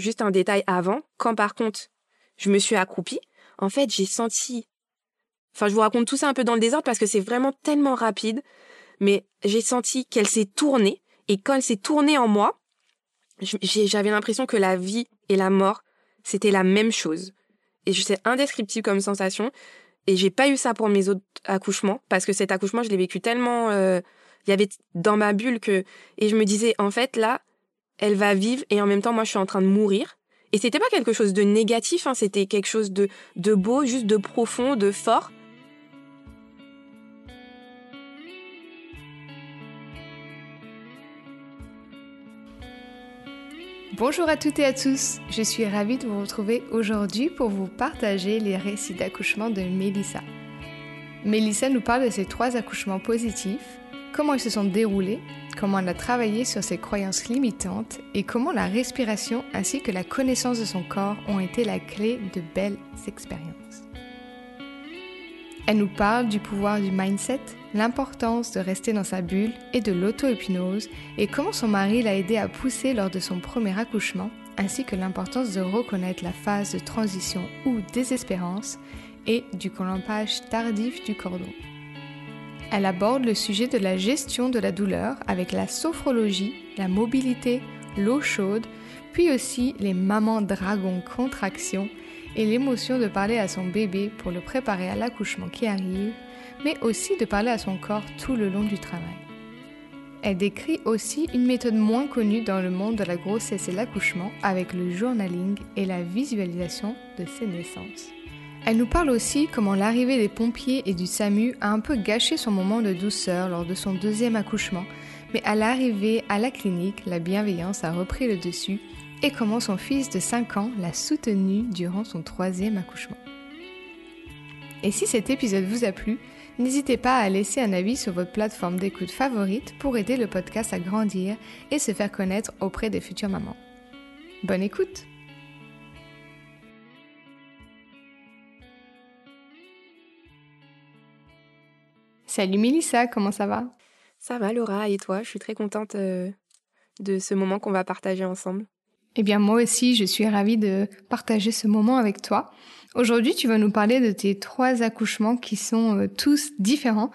juste un détail avant, quand par contre je me suis accroupie, en fait j'ai senti... Enfin je vous raconte tout ça un peu dans le désordre parce que c'est vraiment tellement rapide, mais j'ai senti qu'elle s'est tournée, et quand elle s'est tournée en moi, j'avais l'impression que la vie et la mort, c'était la même chose. Et c'est indescriptible comme sensation. Et j'ai pas eu ça pour mes autres accouchements, parce que cet accouchement, je l'ai vécu tellement... Euh, il y avait dans ma bulle que... Et je me disais, en fait, là, elle va vivre, et en même temps, moi, je suis en train de mourir. Et c'était pas quelque chose de négatif, hein, c'était quelque chose de, de beau, juste de profond, de fort. Bonjour à toutes et à tous, je suis ravie de vous retrouver aujourd'hui pour vous partager les récits d'accouchement de Mélissa. Mélissa nous parle de ses trois accouchements positifs, comment ils se sont déroulés, comment elle a travaillé sur ses croyances limitantes et comment la respiration ainsi que la connaissance de son corps ont été la clé de belles expériences. Elle nous parle du pouvoir du mindset, l'importance de rester dans sa bulle et de l'auto-hypnose et comment son mari l'a aidé à pousser lors de son premier accouchement, ainsi que l'importance de reconnaître la phase de transition ou désespérance et du colompage tardif du cordon. Elle aborde le sujet de la gestion de la douleur avec la sophrologie, la mobilité, l'eau chaude, puis aussi les mamans dragons contraction et l'émotion de parler à son bébé pour le préparer à l'accouchement qui arrive, mais aussi de parler à son corps tout le long du travail. Elle décrit aussi une méthode moins connue dans le monde de la grossesse et l'accouchement avec le journaling et la visualisation de ses naissances. Elle nous parle aussi comment l'arrivée des pompiers et du SAMU a un peu gâché son moment de douceur lors de son deuxième accouchement, mais à l'arrivée à la clinique, la bienveillance a repris le dessus et comment son fils de 5 ans l'a soutenu durant son troisième accouchement. Et si cet épisode vous a plu, n'hésitez pas à laisser un avis sur votre plateforme d'écoute favorite pour aider le podcast à grandir et se faire connaître auprès des futures mamans. Bonne écoute Salut Mélissa, comment ça va? Ça va Laura, et toi? Je suis très contente euh, de ce moment qu'on va partager ensemble. Eh bien, moi aussi, je suis ravie de partager ce moment avec toi. Aujourd'hui, tu vas nous parler de tes trois accouchements qui sont euh, tous différents,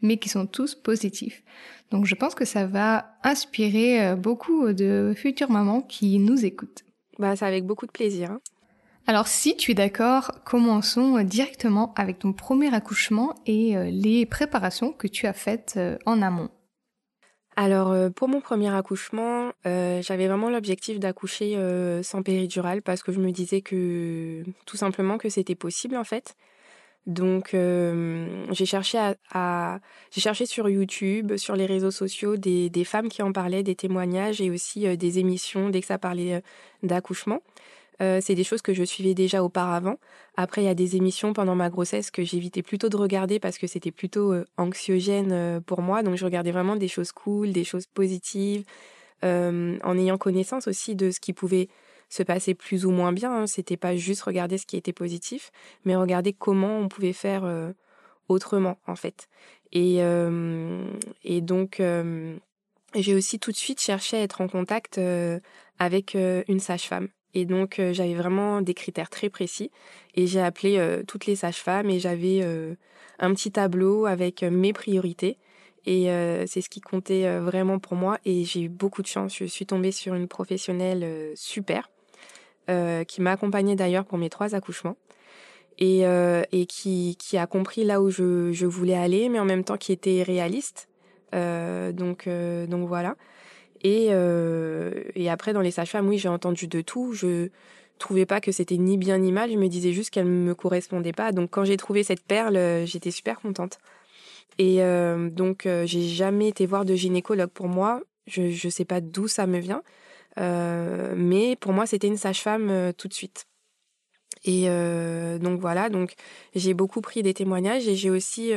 mais qui sont tous positifs. Donc, je pense que ça va inspirer euh, beaucoup de futures mamans qui nous écoutent. Bah, c'est avec beaucoup de plaisir. Alors, si tu es d'accord, commençons euh, directement avec ton premier accouchement et les préparations que tu as faites en amont. Alors euh, pour mon premier accouchement, euh, j'avais vraiment l'objectif d'accoucher euh, sans péridurale parce que je me disais que tout simplement que c'était possible en fait. Donc j'ai cherché sur YouTube, sur les réseaux sociaux des, des, femmes qui en parlaient, des témoignages et aussi des émissions dès que ça parlait d'accouchement. Euh, c'est des choses que je suivais déjà auparavant. Après, il y a des émissions pendant ma grossesse que j'évitais plutôt de regarder parce que c'était plutôt euh, anxiogène euh, pour moi. Donc, je regardais vraiment des choses cool, des choses positives, en ayant connaissance aussi de ce qui pouvait se passer plus ou moins bien. Hein. C'était pas juste regarder ce qui était positif, mais regarder comment on pouvait faire autrement, en fait. Et, et donc, j'ai aussi tout de suite cherché à être en contact avec une sage-femme. Et donc, euh, j'avais vraiment des critères très précis. Et j'ai appelé euh, toutes les sages-femmes et j'avais euh, un petit tableau avec mes priorités. Et c'est ce qui comptait vraiment pour moi. Et j'ai eu beaucoup de chance. Je suis tombée sur une professionnelle super qui m'a accompagnée d'ailleurs pour mes trois accouchements. Et, et qui, a compris là où je, je, voulais aller, mais en même temps qui était réaliste. donc, donc voilà. Et, euh, et après, dans les sages-femmes, oui, j'ai entendu de tout. Je trouvais pas que c'était ni bien ni mal. Je me disais juste qu'elle me correspondait pas. Donc, quand j'ai trouvé cette perle, euh, j'étais super contente. Et euh, donc, euh, j'ai jamais été voir de gynécologue. Pour moi, je je sais pas d'où ça me vient, euh, mais pour moi, c'était une sage-femme euh, tout de suite. Et euh, donc voilà, donc j'ai beaucoup pris des témoignages et j'ai aussi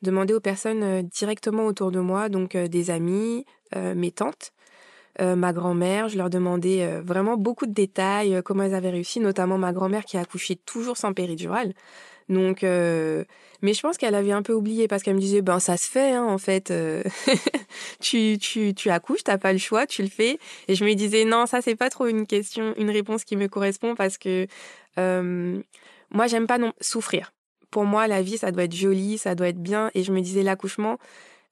demandé aux personnes directement autour de moi, donc des amis, mes tantes, euh, ma grand-mère. Je leur demandais euh, vraiment beaucoup de détails, euh, comment elles avaient réussi, notamment ma grand-mère qui a accouché toujours sans péridurale. Donc, mais je pense qu'elle avait un peu oublié parce qu'elle me disait, ben ça se fait, hein, en fait. tu, tu, tu accouches, t'as pas le choix, tu le fais. Et je me disais, non, ça c'est pas trop une question, une réponse qui me correspond parce que moi j'aime pas non souffrir. Pour moi, la vie, ça doit être joli, ça doit être bien. Et je me disais, l'accouchement,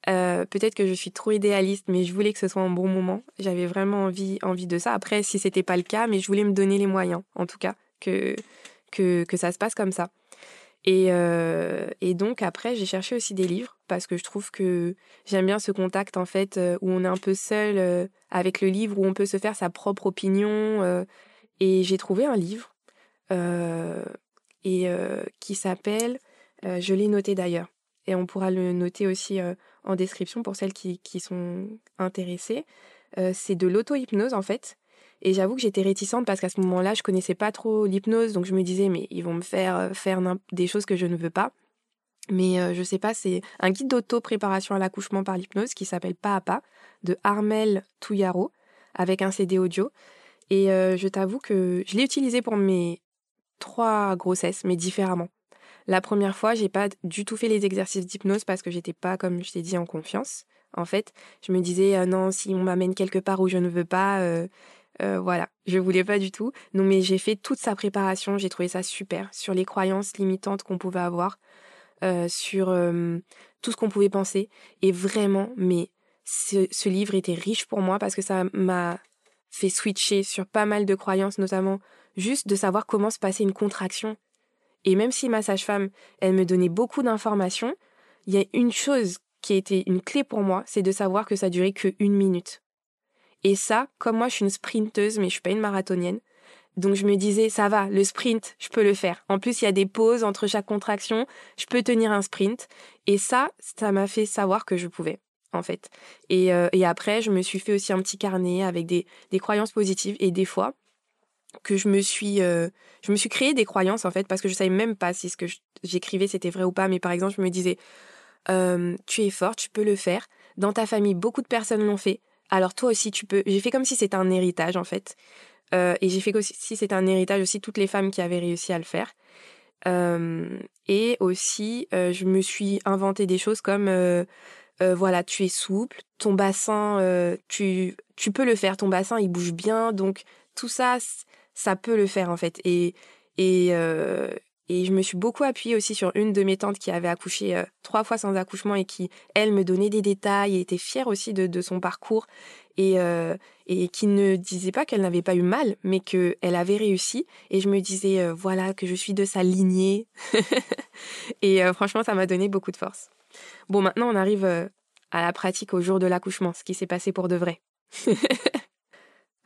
peut-être que je suis trop idéaliste, mais je voulais que ce soit un bon moment. J'avais vraiment envie, envie de ça. Après, si c'était pas le cas, mais je voulais me donner les moyens, en tout cas, que, que, ça se passe comme ça. Et, euh, et donc après, j'ai cherché aussi des livres parce que je trouve que j'aime bien ce contact en fait euh, où on est un peu seul euh, avec le livre, où on peut se faire sa propre opinion. Euh, et j'ai trouvé un livre et qui s'appelle, je l'ai noté d'ailleurs, et on pourra le noter aussi en description pour celles qui, sont intéressées. c'est de l'auto-hypnose en fait. Et j'avoue que j'étais réticente parce qu'à ce moment-là, je connaissais pas trop l'hypnose, donc je me disais mais ils vont me faire euh, faire des choses que je ne veux pas. Mais euh, je sais pas, c'est un guide d'auto-préparation à l'accouchement par l'hypnose qui s'appelle Pas à pas de Armel Touyaro avec un CD audio. Et euh, je t'avoue que je l'ai utilisé pour mes trois grossesses, mais différemment. La première fois, j'ai pas du tout fait les exercices d'hypnose parce que j'étais pas, comme je t'ai dit, en confiance. En fait, je me disais non, si on m'amène quelque part où je ne veux pas, euh, voilà, je voulais pas du tout. Non, mais j'ai fait toute sa préparation. J'ai trouvé ça super sur les croyances limitantes qu'on pouvait avoir, euh, sur euh, tout ce qu'on pouvait penser. Et vraiment, mais ce, ce, livre était riche pour moi parce que ça m'a fait switcher sur pas mal de croyances, notamment juste de savoir comment se passait une contraction. Et même si ma sage-femme, elle me donnait beaucoup d'informations, il y a une chose qui a été une clé pour moi, c'est de savoir que ça durait que une minute. Et ça, comme moi, je suis une sprinteuse, mais je suis pas une marathonienne. Donc je me disais, ça va, le sprint, je peux le faire. En plus, il y a des pauses entre chaque contraction, je peux tenir un sprint. Et ça, ça m'a fait savoir que je pouvais, en fait. Et, euh, et après, je me suis fait aussi un petit carnet avec des, des croyances positives. Et des fois, que je me suis, euh, je me suis créé des croyances, en fait, parce que je savais même pas si ce que j'écrivais c'était vrai ou pas. Mais par exemple, je me disais, euh, tu es forte, tu peux le faire. Dans ta famille, beaucoup de personnes l'ont fait alors toi aussi tu peux. J'ai fait comme si c'était un héritage en fait. Euh, et j'ai fait comme si c'était un héritage aussi toutes les femmes qui avaient réussi à le faire. Euh, et aussi, je me suis inventé des choses comme voilà, tu es souple, ton bassin, tu, tu peux le faire, ton bassin il bouge bien, donc tout ça, ça peut le faire en fait. Et, et, et je me suis beaucoup appuyée aussi sur une de mes tantes qui avait accouché euh, trois fois sans accouchement et qui, elle, me donnait des détails et était fière aussi de, de son parcours et, euh, et qui ne disait pas qu'elle n'avait pas eu mal, mais qu'elle avait réussi. Et je me disais, euh, voilà, que je suis de sa lignée. et franchement, ça m'a donné beaucoup de force. Bon, maintenant, on arrive à la pratique au jour de l'accouchement, ce qui s'est passé pour de vrai.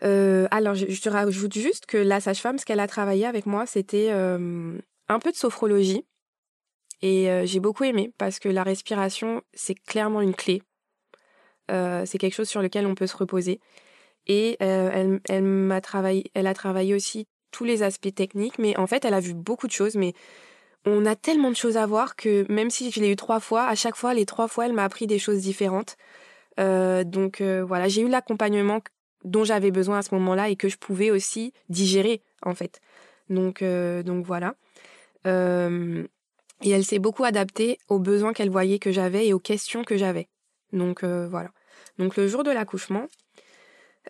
alors, je, je, te rajoute juste que la sage-femme, ce qu'elle a travaillé avec moi, c'était un peu de sophrologie. Et euh, j'ai beaucoup aimé parce que la respiration, c'est clairement une clé. Euh, c'est quelque chose sur lequel on peut se reposer. Et euh, elle, elle, m'a travaillé, elle a travaillé aussi tous les aspects techniques, mais en fait, elle a vu beaucoup de choses. Mais on a tellement de choses à voir que même si je l'ai eu trois fois, à chaque fois, les trois fois, elle m'a appris des choses différentes. donc voilà, j'ai eu l'accompagnement dont j'avais besoin à ce moment-là et que je pouvais aussi digérer, en fait. Donc, donc voilà. Euh, et elle s'est beaucoup adaptée aux besoins qu'elle voyait que j'avais et aux questions que j'avais. Donc euh, voilà. Donc le jour de l'accouchement,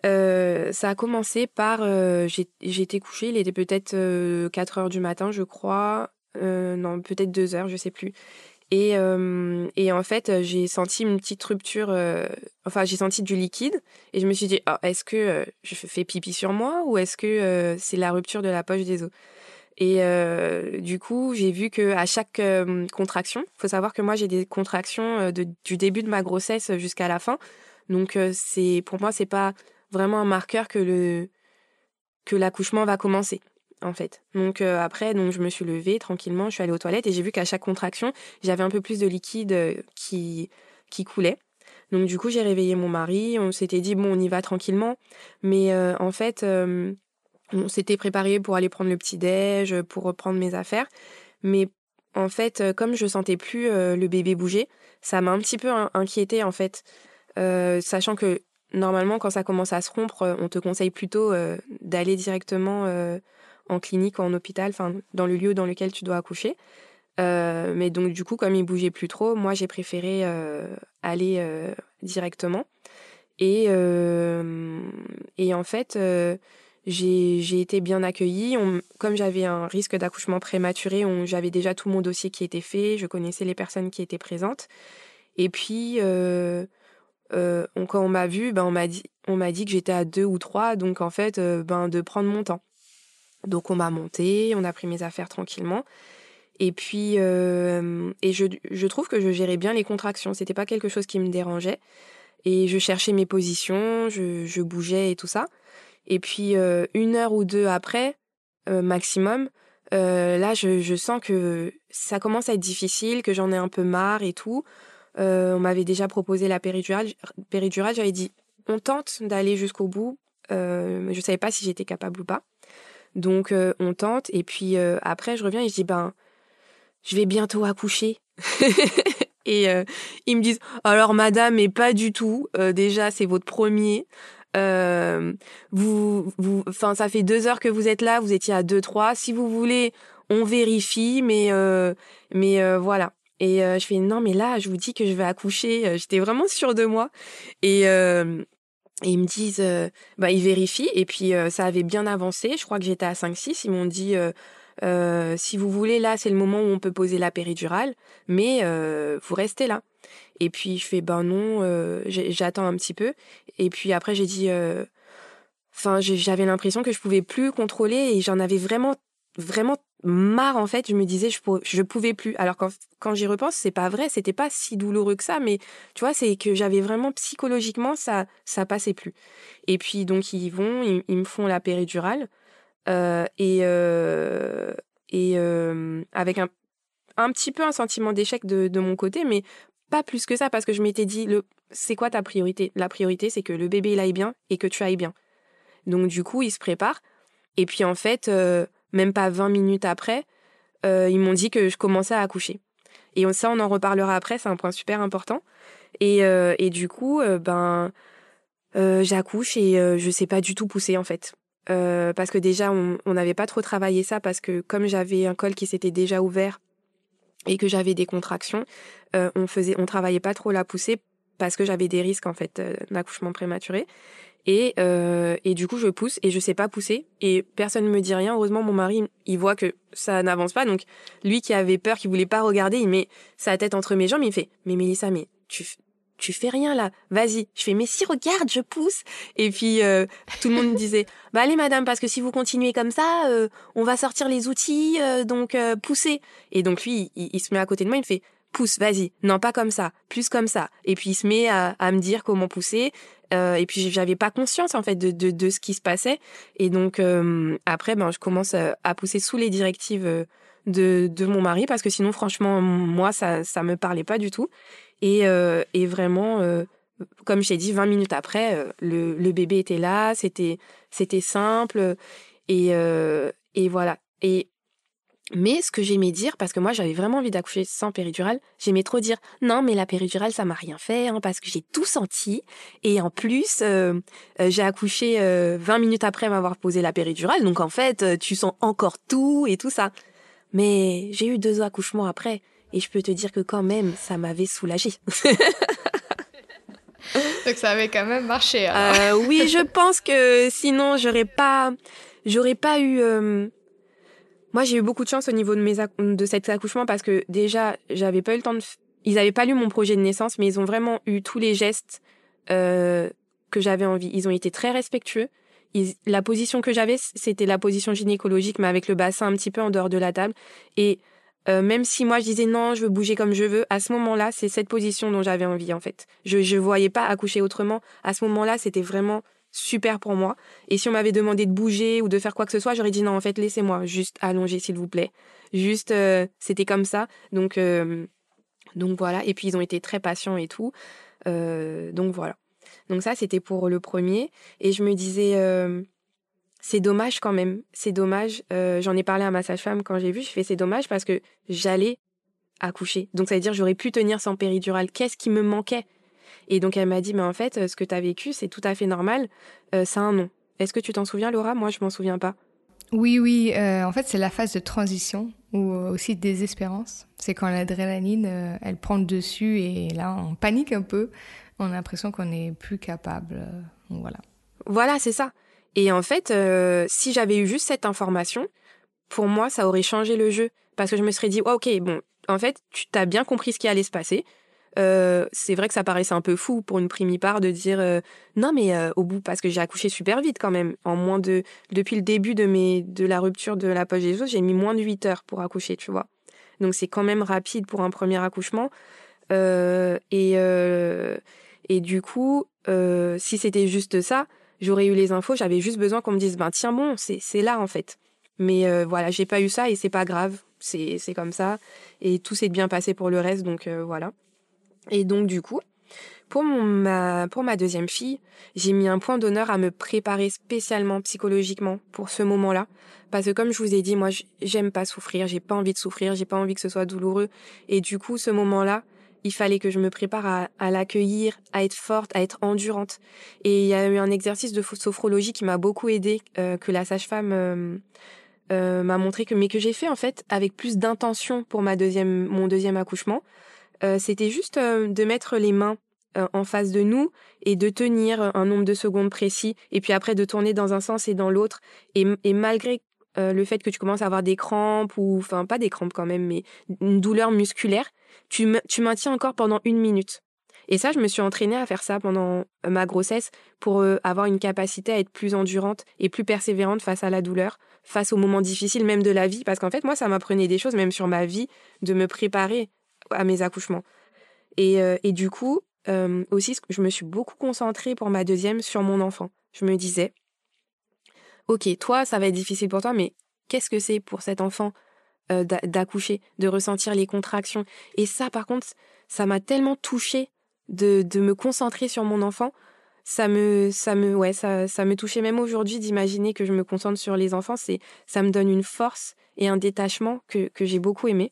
euh, ça a commencé par j'étais couchée, il était peut-être 4 heures du matin, je crois. non, peut-être 2 heures, je sais plus. Et, et en fait, j'ai senti une petite rupture, enfin, j'ai senti du liquide. Et je me suis dit, oh, est-ce que je fais pipi sur moi ou est-ce que c'est la rupture de la poche des os? Et euh, du coup, j'ai vu que à chaque euh, contraction, faut savoir que moi j'ai des contractions euh, du début de ma grossesse jusqu'à la fin. Donc euh, c'est pour moi c'est pas vraiment un marqueur que le que l'accouchement va commencer en fait. Donc après donc je me suis levée tranquillement, je suis allée aux toilettes et j'ai vu qu'à chaque contraction, j'avais un peu plus de liquide qui qui coulait. Donc du coup, j'ai réveillé mon mari, on s'était dit bon, on y va tranquillement, mais en fait on s'était préparé pour aller prendre le petit déj, pour reprendre mes affaires, mais en fait, euh, comme je sentais plus euh, le bébé bouger, ça m'a un petit peu inquiété en fait, euh, sachant que normalement quand ça commence à se rompre, on te conseille plutôt d'aller directement en clinique ou en hôpital, enfin dans le lieu dans lequel tu dois accoucher. mais donc du coup, comme il bougeait plus trop, moi j'ai préféré aller directement. Et, et en fait, j'ai été bien accueillie. comme j'avais un risque d'accouchement prématuré, j'avais déjà tout mon dossier qui était fait, je connaissais les personnes qui étaient présentes. Et puis, euh, euh, quand on m'a vu, ben, on m'a dit, dit que j'étais à deux ou trois, donc en fait, euh, ben, de prendre mon temps. Donc on m'a monté, on a pris mes affaires tranquillement. Et puis, et je, je, trouve que je gérais bien les contractions. C'était pas quelque chose qui me dérangeait. Et je cherchais mes positions, je, je bougeais et tout ça. Et puis euh, une heure ou deux après, euh, maximum, euh, là je, je, sens que ça commence à être difficile, que j'en ai un peu marre et tout. on m'avait déjà proposé la péridurale. péridurale J'avais dit on tente d'aller jusqu'au bout. mais je savais pas si j'étais capable ou pas. Donc on tente et puis après je reviens et je dis ben je vais bientôt accoucher. et ils me disent alors madame mais pas du tout. déjà c'est votre premier. Euh, vous, vous, enfin, ça fait deux heures que vous êtes là, vous étiez à deux, trois. Si vous voulez, on vérifie, mais, euh, mais euh, voilà. Et je fais non, mais là, je vous dis que je vais accoucher. J'étais vraiment sûre de moi. Et, ils me disent, bah, ils vérifient. Et puis, ça avait bien avancé. Je crois que j'étais à 5-6. Ils m'ont dit, si vous voulez, là, c'est le moment où on peut poser la péridurale, mais vous restez là. Et puis je fais ben non, euh, j'attends un petit peu. Et puis après j'ai dit, euh, enfin j'avais l'impression que je pouvais plus contrôler et j'en avais vraiment vraiment marre en fait. Je me disais je pouvais plus. Alors quand quand j'y repense c'est pas vrai, c'était pas si douloureux que ça, mais tu vois c'est que j'avais vraiment psychologiquement ça ça passait plus. Et puis donc ils vont, ils, me font la péridurale euh, et et avec un un petit peu un sentiment d'échec de, de, mon côté, mais pas plus que ça parce que je m'étais dit le c'est quoi ta priorité? La priorité c'est que le bébé il aille bien et que tu ailles bien. Donc du coup, ils se préparent et puis en fait euh, même pas 20 minutes après, euh, ils m'ont dit que je commençais à accoucher. Et ça on en reparlera après, c'est un point super important. Et, euh, et du coup ben j'accouche et je sais pas du tout pousser en fait. parce que déjà on n'avait pas trop travaillé ça parce que comme j'avais un col qui s'était déjà ouvert et que j'avais des contractions, euh, on faisait, on travaillait pas trop la poussée parce que j'avais des risques en fait euh, d'accouchement prématuré. Et, euh, et du coup, je pousse et je sais pas pousser et personne ne me dit rien. Heureusement, mon mari, il voit que ça n'avance pas. Donc, lui qui avait peur, qui voulait pas regarder, il met sa tête entre mes jambes. Il me fait, mais Mélissa, mais tu, tu fais rien là, vas-y. Je fais, mais si, regarde, je pousse. Et puis, euh, tout le monde me disait, bah allez madame, parce que si vous continuez comme ça, euh, on va sortir les outils, euh, donc poussez. Et donc lui, il, se met à côté de moi, il me fait, pousse, vas-y. Non, pas comme ça, plus comme ça. Et puis il se met à, me dire comment pousser. et puis j'avais pas conscience en fait de, de, de, ce qui se passait. Et donc après, ben je commence à pousser sous les directives de, de mon mari parce que sinon franchement moi ça ça me parlait pas du tout. Et, euh, et vraiment, euh, comme j'ai dit, 20 minutes après, euh, le, le, bébé était là, c'était c'était simple. Et, et voilà. Et mais ce que j'aimais dire, parce que moi j'avais vraiment envie d'accoucher sans péridurale, j'aimais trop dire non mais la péridurale ça m'a rien fait hein, parce que j'ai tout senti et en plus j'ai accouché 20 minutes après m'avoir posé la péridurale donc en fait tu sens encore tout et tout ça. Mais j'ai eu deux accouchements après et je peux te dire que quand même, ça m'avait soulagée. Donc ça avait quand même marché. Euh, oui, je pense que sinon j'aurais pas, j'aurais pas eu. Moi, j'ai eu beaucoup de chance au niveau de mes de cet accouchement parce que déjà, j'avais pas eu le temps de. Ils avaient pas lu mon projet de naissance, mais ils ont vraiment eu tous les gestes euh, que j'avais envie. Ils ont été très respectueux. la position que j'avais, c'était la position gynécologique, mais avec le bassin un petit peu en dehors de la table. Et euh, même si moi je disais non, je veux bouger comme je veux, à ce moment-là, c'est cette position dont j'avais envie en fait. Je ne voyais pas accoucher autrement. À ce moment-là, c'était vraiment super pour moi. Et si on m'avait demandé de bouger ou de faire quoi que ce soit, j'aurais dit non, en fait, laissez-moi juste allonger s'il vous plaît. Juste, euh, c'était comme ça. Donc, euh, donc voilà. Et puis ils ont été très patients et tout. donc voilà. Donc ça, c'était pour le premier. Et je me disais c'est dommage quand même. C'est dommage. Euh, j'en ai parlé à ma sage-femme quand j'ai vu. Je fais c'est dommage parce que j'allais accoucher. Donc ça veut dire j'aurais pu tenir sans péridurale. Qu'est-ce qui me manquait? Et donc elle m'a dit mais en fait ce que tu as vécu c'est tout à fait normal. Euh, ça a un nom. Est-ce que tu t'en souviens Laura? Moi je m'en souviens pas. Oui, oui. en fait, c'est la phase de transition ou aussi de désespérance. C'est quand l'adrénaline, elle prend le dessus et là, on panique un peu. On a l'impression qu'on n'est plus capable. voilà. Voilà, c'est ça. Et en fait, si j'avais eu juste cette information, pour moi, ça aurait changé le jeu. Parce que je me serais dit, ok, bon, en fait, tu t'as bien compris ce qui allait se passer. Euh, c'est vrai que ça paraissait un peu fou pour une primipare de dire euh, non mais euh, au bout parce que j'ai accouché super vite quand même. En moins de depuis le début de mes de la rupture de la poche des os j'ai mis moins de 8 heures pour accoucher tu vois. Donc c'est quand même rapide pour un premier accouchement. Et et du coup si c'était juste ça j'aurais eu les infos. J'avais juste besoin qu'on me dise ben tiens bon c'est c'est là en fait. Mais voilà j'ai pas eu ça et c'est pas grave. C'est c'est comme ça. Et tout s'est bien passé pour le reste donc voilà et donc du coup, pour, ma, deuxième fille, j'ai mis un point d'honneur à me préparer spécialement psychologiquement pour ce moment-là. Parce que comme je vous ai dit, moi, j'aime pas souffrir, j'ai pas envie de souffrir, j'ai pas envie que ce soit douloureux. Et du coup, ce moment-là, il fallait que je me prépare à, l'accueillir, à être forte, à être endurante. Et il y a eu un exercice de sophrologie qui m'a beaucoup aidé, euh, que la sage-femme euh, euh, m'a montré que, mais que j'ai fait en fait avec plus d'intention pour ma deuxième, mon deuxième accouchement. Euh, c'était juste euh, de mettre les mains euh, en face de nous et de tenir un nombre de secondes précis et puis après de tourner dans un sens et dans l'autre. Et, malgré le fait que tu commences à avoir des crampes ou enfin pas des crampes quand même mais une douleur musculaire tu, tu maintiens encore pendant une minute. Et ça je me suis entraînée à faire ça pendant ma grossesse pour avoir une capacité à être plus endurante et plus persévérante face à la douleur face aux moments difficiles même de la vie. Parce qu'en fait moi ça m'apprenait des choses même sur ma vie de me préparer à mes accouchements. Et, euh, et du coup, euh, aussi, je me suis beaucoup concentrée pour ma deuxième sur mon enfant. Je me disais, ok, toi, ça va être difficile pour toi, mais qu'est-ce que c'est pour cet enfant euh, d'accoucher, de ressentir les contractions? Et ça, par contre, ça m'a tellement touchée de, de me concentrer sur mon enfant ça me ça me ouais ça, ça me touchait même aujourd'hui d'imaginer que je me concentre sur les enfants c'est ça me donne une force et un détachement que, que j'ai beaucoup aimé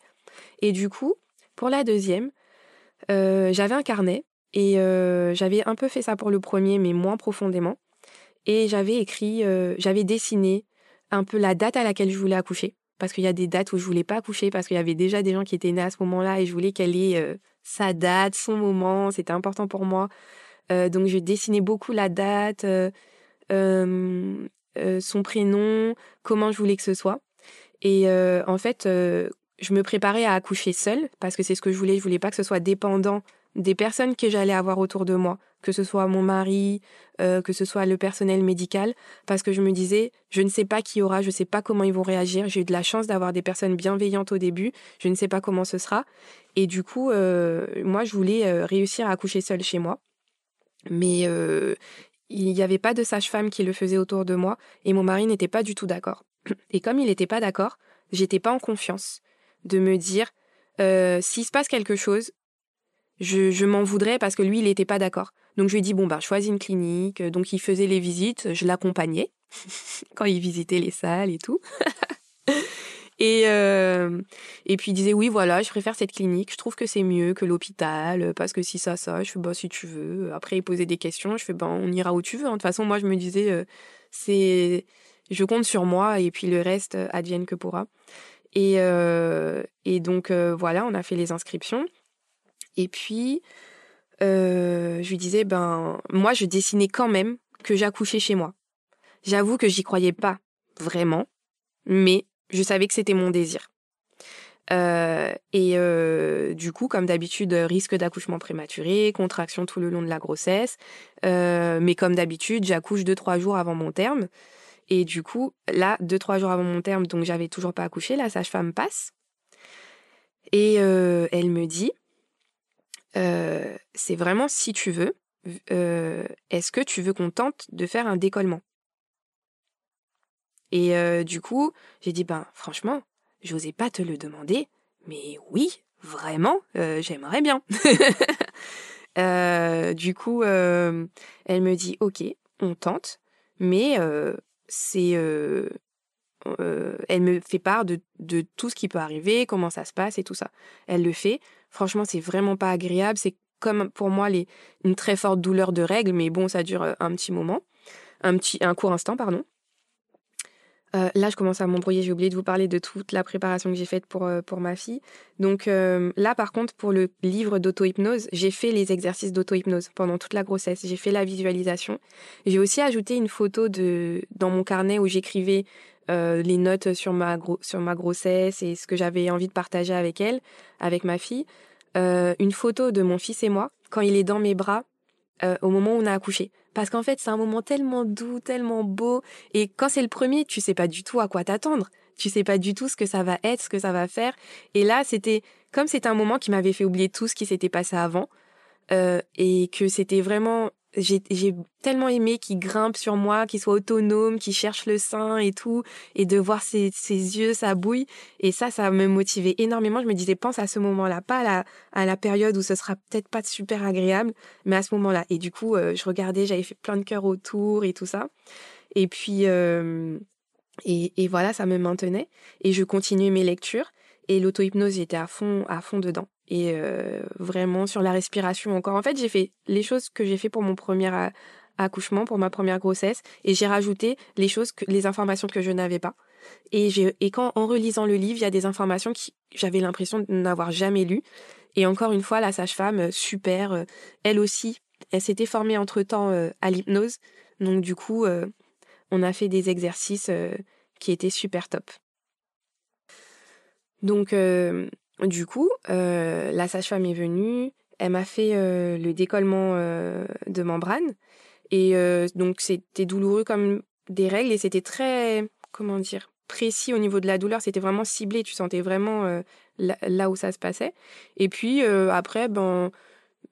et du coup pour la deuxième, euh, j'avais un carnet et euh, j'avais un peu fait ça pour le premier, mais moins profondément. Et j'avais écrit, euh, j'avais dessiné un peu la date à laquelle je voulais accoucher. Parce qu'il y a des dates où je voulais pas accoucher, parce qu'il y avait déjà des gens qui étaient nés à ce moment-là et je voulais qu'elle ait sa date, son moment, c'était important pour moi. donc je dessinais beaucoup la date, son prénom, comment je voulais que ce soit. Et en fait, je me préparais à accoucher seule parce que c'est ce que je voulais. Je voulais pas que ce soit dépendant des personnes que j'allais avoir autour de moi, que ce soit mon mari, euh, que ce soit le personnel médical, parce que je me disais, je ne sais pas qui aura, je ne sais pas comment ils vont réagir. J'ai eu de la chance d'avoir des personnes bienveillantes au début, je ne sais pas comment ce sera. Et du coup, euh, moi, je voulais euh, réussir à accoucher seule chez moi. Mais il n'y avait pas de sage-femme qui le faisait autour de moi, et mon mari n'était pas du tout d'accord. Et comme il n'était pas d'accord, j'étais pas en confiance de me dire euh, s'il se passe quelque chose, je, m'en voudrais parce que lui, il n'était pas d'accord. Donc je lui ai dit, bon, bah, choisis une clinique. Donc il faisait les visites, je l'accompagnais quand il visitait les salles et tout. et, euh, et puis il disait, oui, voilà, je préfère cette clinique, je trouve que c'est mieux que l'hôpital, parce que si ça, ça, je fais, bah, si tu veux. Après, il posait des questions, je fais, bah, on ira où tu veux. Hein. De toute façon, moi, je me disais, euh, c'est, je compte sur moi et puis le reste advienne que pourra. Et, euh, et donc, euh, voilà, on a fait les inscriptions. Et puis, euh, je lui disais, ben, moi, je dessinais quand même que j'accouchais chez moi. J'avoue que j'y croyais pas vraiment, mais je savais que c'était mon désir. et du coup, comme d'habitude, risque d'accouchement prématuré, contraction tout le long de la grossesse. mais comme d'habitude, j'accouche deux trois jours avant mon terme. Et du coup, là, deux, trois jours avant mon terme, donc j'avais toujours pas accouché, la sage-femme passe. Et euh, elle me dit, euh, c'est vraiment si tu veux, euh, est-ce que tu veux qu'on tente de faire un décollement? Et du coup, j'ai dit, ben franchement, j'osais pas te le demander, mais oui, vraiment, j'aimerais bien. du coup, elle me dit, ok, on tente, mais c'est elle me fait part de, de, tout ce qui peut arriver, comment ça se passe et tout ça. Elle le fait. Franchement, c'est vraiment pas agréable. C'est comme pour moi les, une très forte douleur de règles, mais bon, ça dure un petit moment, un petit, un court instant, pardon. Euh, là, je commence à m'embrouiller. J'ai oublié de vous parler de toute la préparation que j'ai faite pour, euh, pour ma fille. Donc euh, là, par contre, pour le livre d'auto-hypnose, j'ai fait les exercices d'auto-hypnose pendant toute la grossesse. J'ai fait la visualisation. J'ai aussi ajouté une photo de dans mon carnet où j'écrivais les notes sur ma, sur ma grossesse et ce que j'avais envie de partager avec elle, avec ma fille. une photo de mon fils et moi quand il est dans mes bras au moment où on a accouché. Parce qu'en fait, c'est un moment tellement doux, tellement beau. Et quand c'est le premier, tu sais pas du tout à quoi t'attendre. Tu sais pas du tout ce que ça va être, ce que ça va faire. Et là, c'était comme c'était un moment qui m'avait fait oublier tout ce qui s'était passé avant. Euh, et que c'était vraiment j'ai tellement aimé qu'il grimpe sur moi, qu'il soit autonome, qu'il cherche le sein et tout, et de voir ses, ses, yeux, sa bouille. Et ça, ça me motivait énormément. Je me disais, pense à ce moment-là, pas à la, période où ce sera peut-être pas super agréable, mais à ce moment-là. Et du coup, euh, je regardais, j'avais fait plein de cœurs autour et tout ça. Et puis, euh, et voilà, ça me maintenait. Et je continuais mes lectures. Et l'auto-hypnose, j'étais à fond, à fond dedans et euh, vraiment sur la respiration encore. En fait, j'ai fait les choses que j'ai fait pour mon premier accouchement, pour ma première grossesse, et j'ai rajouté les choses, les informations que je n'avais pas. Et, et quand en relisant le livre, il y a des informations que j'avais l'impression de n'avoir jamais lues. Et encore une fois, la sage-femme, euh, super, euh, elle aussi, elle s'était formée entre-temps à l'hypnose. Donc du coup, on a fait des exercices qui étaient super top. Donc du coup, euh, la sage-femme est venue, elle m'a fait euh, le décollement euh, de membrane. Et donc, c'était douloureux comme des règles et c'était très, comment dire, précis au niveau de la douleur. C'était vraiment ciblé. Tu sentais vraiment là, où ça se passait. Et puis, après, ben,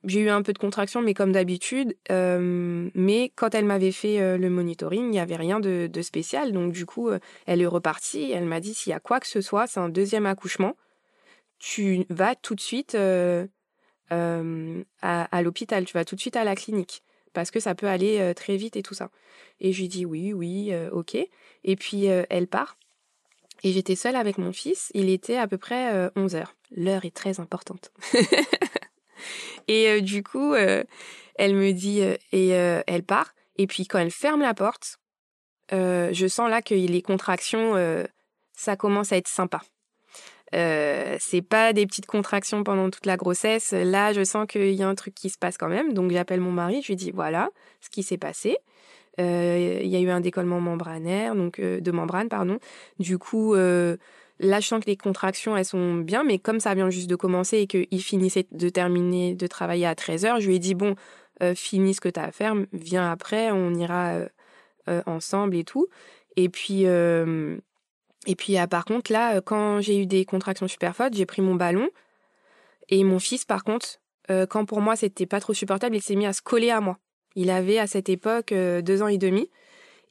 j'ai eu un peu de contraction, mais comme d'habitude. mais quand elle m'avait fait le monitoring, il n'y avait rien de, spécial. Donc, du coup, elle est repartie. Elle m'a dit s'il y a quoi que ce soit, c'est un deuxième accouchement tu vas tout de suite euh, euh, à, l'hôpital, tu vas tout de suite à la clinique parce que ça peut aller euh, très vite et tout ça. Et je lui dis oui, oui, ok. Et puis elle part. Et j'étais seule avec mon fils. Il était à peu près 11 heures. L'heure est très importante. et du coup, elle me dit, et elle part. Et puis quand elle ferme la porte, je sens là que les contractions, ça commence à être sympa. Euh, c'est pas des petites contractions pendant toute la grossesse. Là, je sens qu'il y a un truc qui se passe quand même. Donc, j'appelle mon mari, je lui dis voilà ce qui s'est passé. Euh, il y a eu un décollement membranaire, donc euh, de membrane, pardon. Du coup, sens que les contractions, elles sont bien, mais comme ça vient juste de commencer et qu'il finissait de terminer de travailler à 13 h je lui ai dit bon, finis ce que tu as à faire, viens après, on ira ensemble et tout. Et puis, et puis, ah, par contre, là, euh, quand j'ai eu des contractions super fortes, j'ai pris mon ballon. Et mon fils, par contre, euh, quand pour moi, c'était pas trop supportable, il s'est mis à se coller à moi. Il avait, à cette époque, euh, deux ans et demi.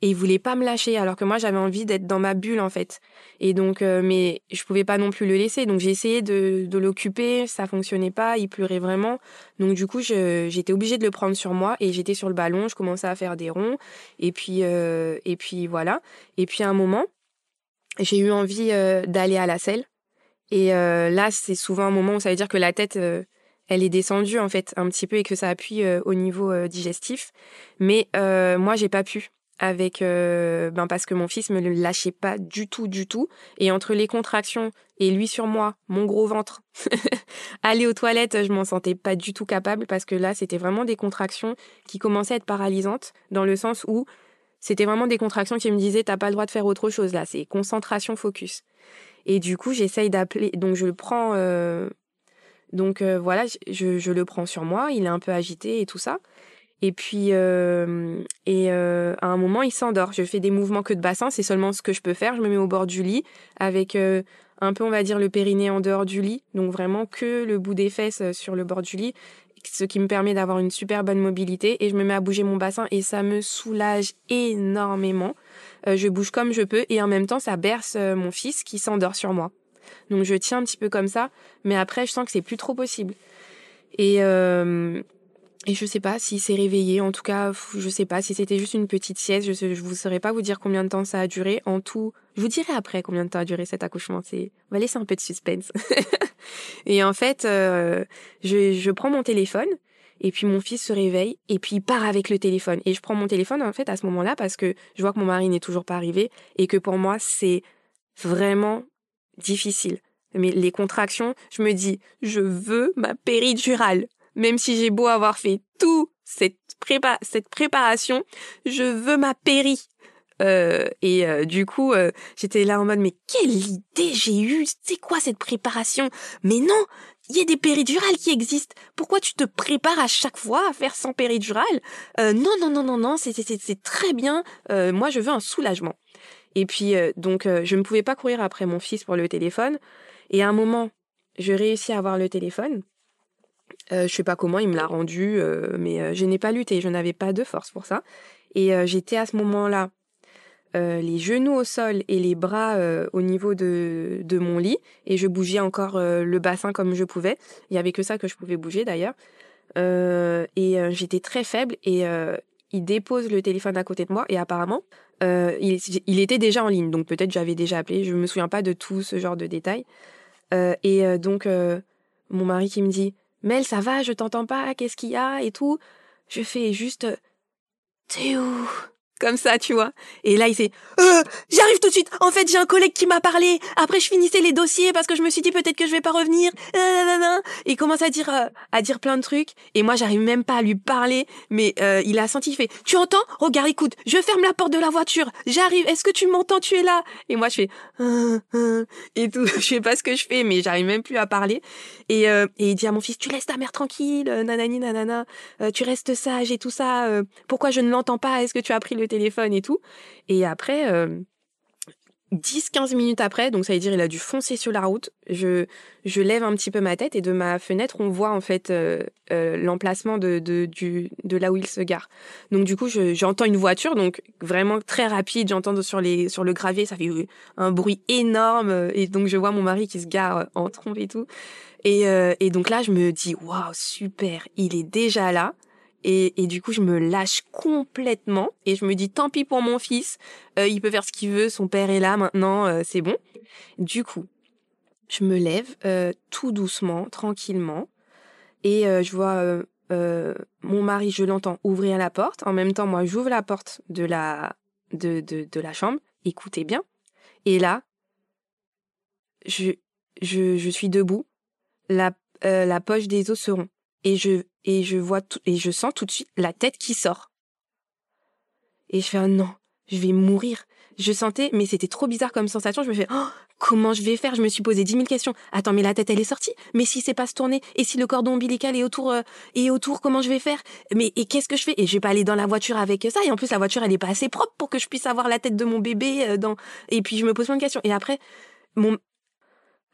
Et il voulait pas me lâcher, alors que moi, j'avais envie d'être dans ma bulle, en fait. Et donc, mais je pouvais pas non plus le laisser. Donc, j'ai essayé de, de l'occuper. Ça fonctionnait pas. Il pleurait vraiment. Donc, du coup, j'étais obligée de le prendre sur moi. Et j'étais sur le ballon. Je commençais à faire des ronds. Et puis, et puis, voilà. Et puis, à un moment, j'ai eu envie euh, d'aller à la selle. Et euh, là, c'est souvent un moment où ça veut dire que la tête, euh, elle est descendue en fait un petit peu et que ça appuie au niveau digestif. Mais moi, j'ai pas pu avec ben parce que mon fils me lâchait pas du tout du tout et entre les contractions et lui sur moi mon gros ventre aller aux toilettes je m'en sentais pas du tout capable parce que là c'était vraiment des contractions qui commençaient à être paralysantes dans le sens où c'était vraiment des contractions qui me disaient t'as pas le droit de faire autre chose là, c'est concentration focus. Et du coup, j'essaye d'appeler, donc je le prends, euh, donc euh, voilà, je, je, le prends sur moi, il est un peu agité et tout ça. Et puis, euh, et à un moment, il s'endort. Je fais des mouvements que de bassin, c'est seulement ce que je peux faire. Je me mets au bord du lit avec un peu, on va dire, le périnée en dehors du lit, donc vraiment que le bout des fesses sur le bord du lit ce qui me permet d'avoir une super bonne mobilité et je me mets à bouger mon bassin et ça me soulage énormément. Euh, je bouge comme je peux et en même temps ça berce euh, mon fils qui s'endort sur moi. Donc je tiens un petit peu comme ça, mais après je sens que c'est plus trop possible. Et euh, et je sais pas si c'est réveillé. En tout cas, je sais pas si c'était juste une petite sieste. Je, ne vous saurais pas vous dire combien de temps ça a duré. En tout, je vous dirai après combien de temps a duré cet accouchement. C'est, on va laisser un peu de suspense. et en fait, euh, je, je prends mon téléphone Et puis mon fils se réveille et puis il part avec le téléphone. Et je prends mon téléphone en fait à ce moment-là parce que je vois que mon mari n'est toujours pas arrivé et que pour moi c'est vraiment difficile. Mais les contractions, je me dis, je veux ma péridurale. Même si j'ai beau avoir fait tout cette, cette préparation, je veux ma péri. Euh, et euh, du coup, euh, j'étais là en mode mais quelle idée j'ai eue C'est quoi cette préparation? Mais non, il y a des péridurales qui existent. Pourquoi tu te prépares à chaque fois à faire sans péridurale? Non, non, non, non, non, c'est c'est très bien. moi, je veux un soulagement. Et puis donc, je ne pouvais pas courir après mon fils pour le téléphone. Et à un moment, je réussis à avoir le téléphone. Euh, je sais pas comment il me l'a rendu, mais je n'ai pas lutté, je n'avais pas de force pour ça. Et j'étais à ce moment-là euh, les genoux au sol et les bras euh, au niveau de, de, mon lit et je bougeais encore euh, le bassin comme je pouvais. Il y avait que ça que je pouvais bouger d'ailleurs. et j'étais très faible et il dépose le téléphone à côté de moi et apparemment il, il, était déjà en ligne donc peut-être j'avais déjà appelé. Je me souviens pas de tout ce genre de détails. et donc mon mari qui me dit Mel ça va? Je t'entends pas? Qu'est-ce qu'il y a? Et tout? Je fais juste T'es où? Comme ça, tu vois. Et là, il fait euh, j'arrive tout de suite. En fait, j'ai un collègue qui m'a parlé. Après, je finissais les dossiers parce que je me suis dit peut-être que je vais pas revenir. Et il commence à dire euh, à dire plein de trucs. Et moi, j'arrive même pas à lui parler. Mais euh, il a senti, il fait tu entends? Regarde, écoute, je ferme la porte de la voiture. J'arrive. Est-ce que tu m'entends? Tu es là Et moi, je fais euh, euh, et tout. Je sais pas ce que je fais, mais j'arrive même plus à parler. Et, et il dit à mon fils tu laisses ta mère tranquille, nanani nanana. tu restes sage et tout ça. pourquoi je ne l'entends pas? Est-ce que tu as pris le téléphone et tout. Et après, 10-15 euh, minutes après, donc ça veut dire il a dû foncer sur la route, je, je lève un petit peu ma tête et de ma fenêtre, on voit en fait euh, euh, l'emplacement de, de, du, de là où il se gare. Donc du coup, j'entends une voiture, donc vraiment très rapide, j'entends sur, les, sur le gravier, ça fait un bruit énorme, et donc je vois mon mari qui se gare en trompe et tout. Et, et donc là, je me dis, waouh, super, il est déjà là. Et, du coup, je me lâche complètement et je me dis tant pis pour mon fils, euh, il peut faire ce qu'il veut, son père est là maintenant, euh, c'est bon. Du coup, je me lève euh, tout doucement, tranquillement, et je vois mon mari, je l'entends ouvrir la porte. En même temps, moi, j'ouvre la porte de la de, de, de la chambre. Écoutez bien. Et là, je je, je suis debout. La la poche des os se rompt et je et je vois tout, et je sens tout de suite la tête qui sort. Et je fais un non, je vais mourir. Je sentais, mais c'était trop bizarre comme sensation. Je me fais, oh, comment je vais faire? Je me suis posé dix mille questions. Attends, mais la tête, elle est sortie. Mais si c'est pas se tourner Et si le cordon ombilical est autour, euh, est autour, comment je vais faire? Mais et qu'est-ce que je fais? Et je vais pas aller dans la voiture avec ça. Et en plus, la voiture, elle est pas assez propre pour que je puisse avoir la tête de mon bébé euh, dans. Et puis je me pose plein de questions. Et après, mon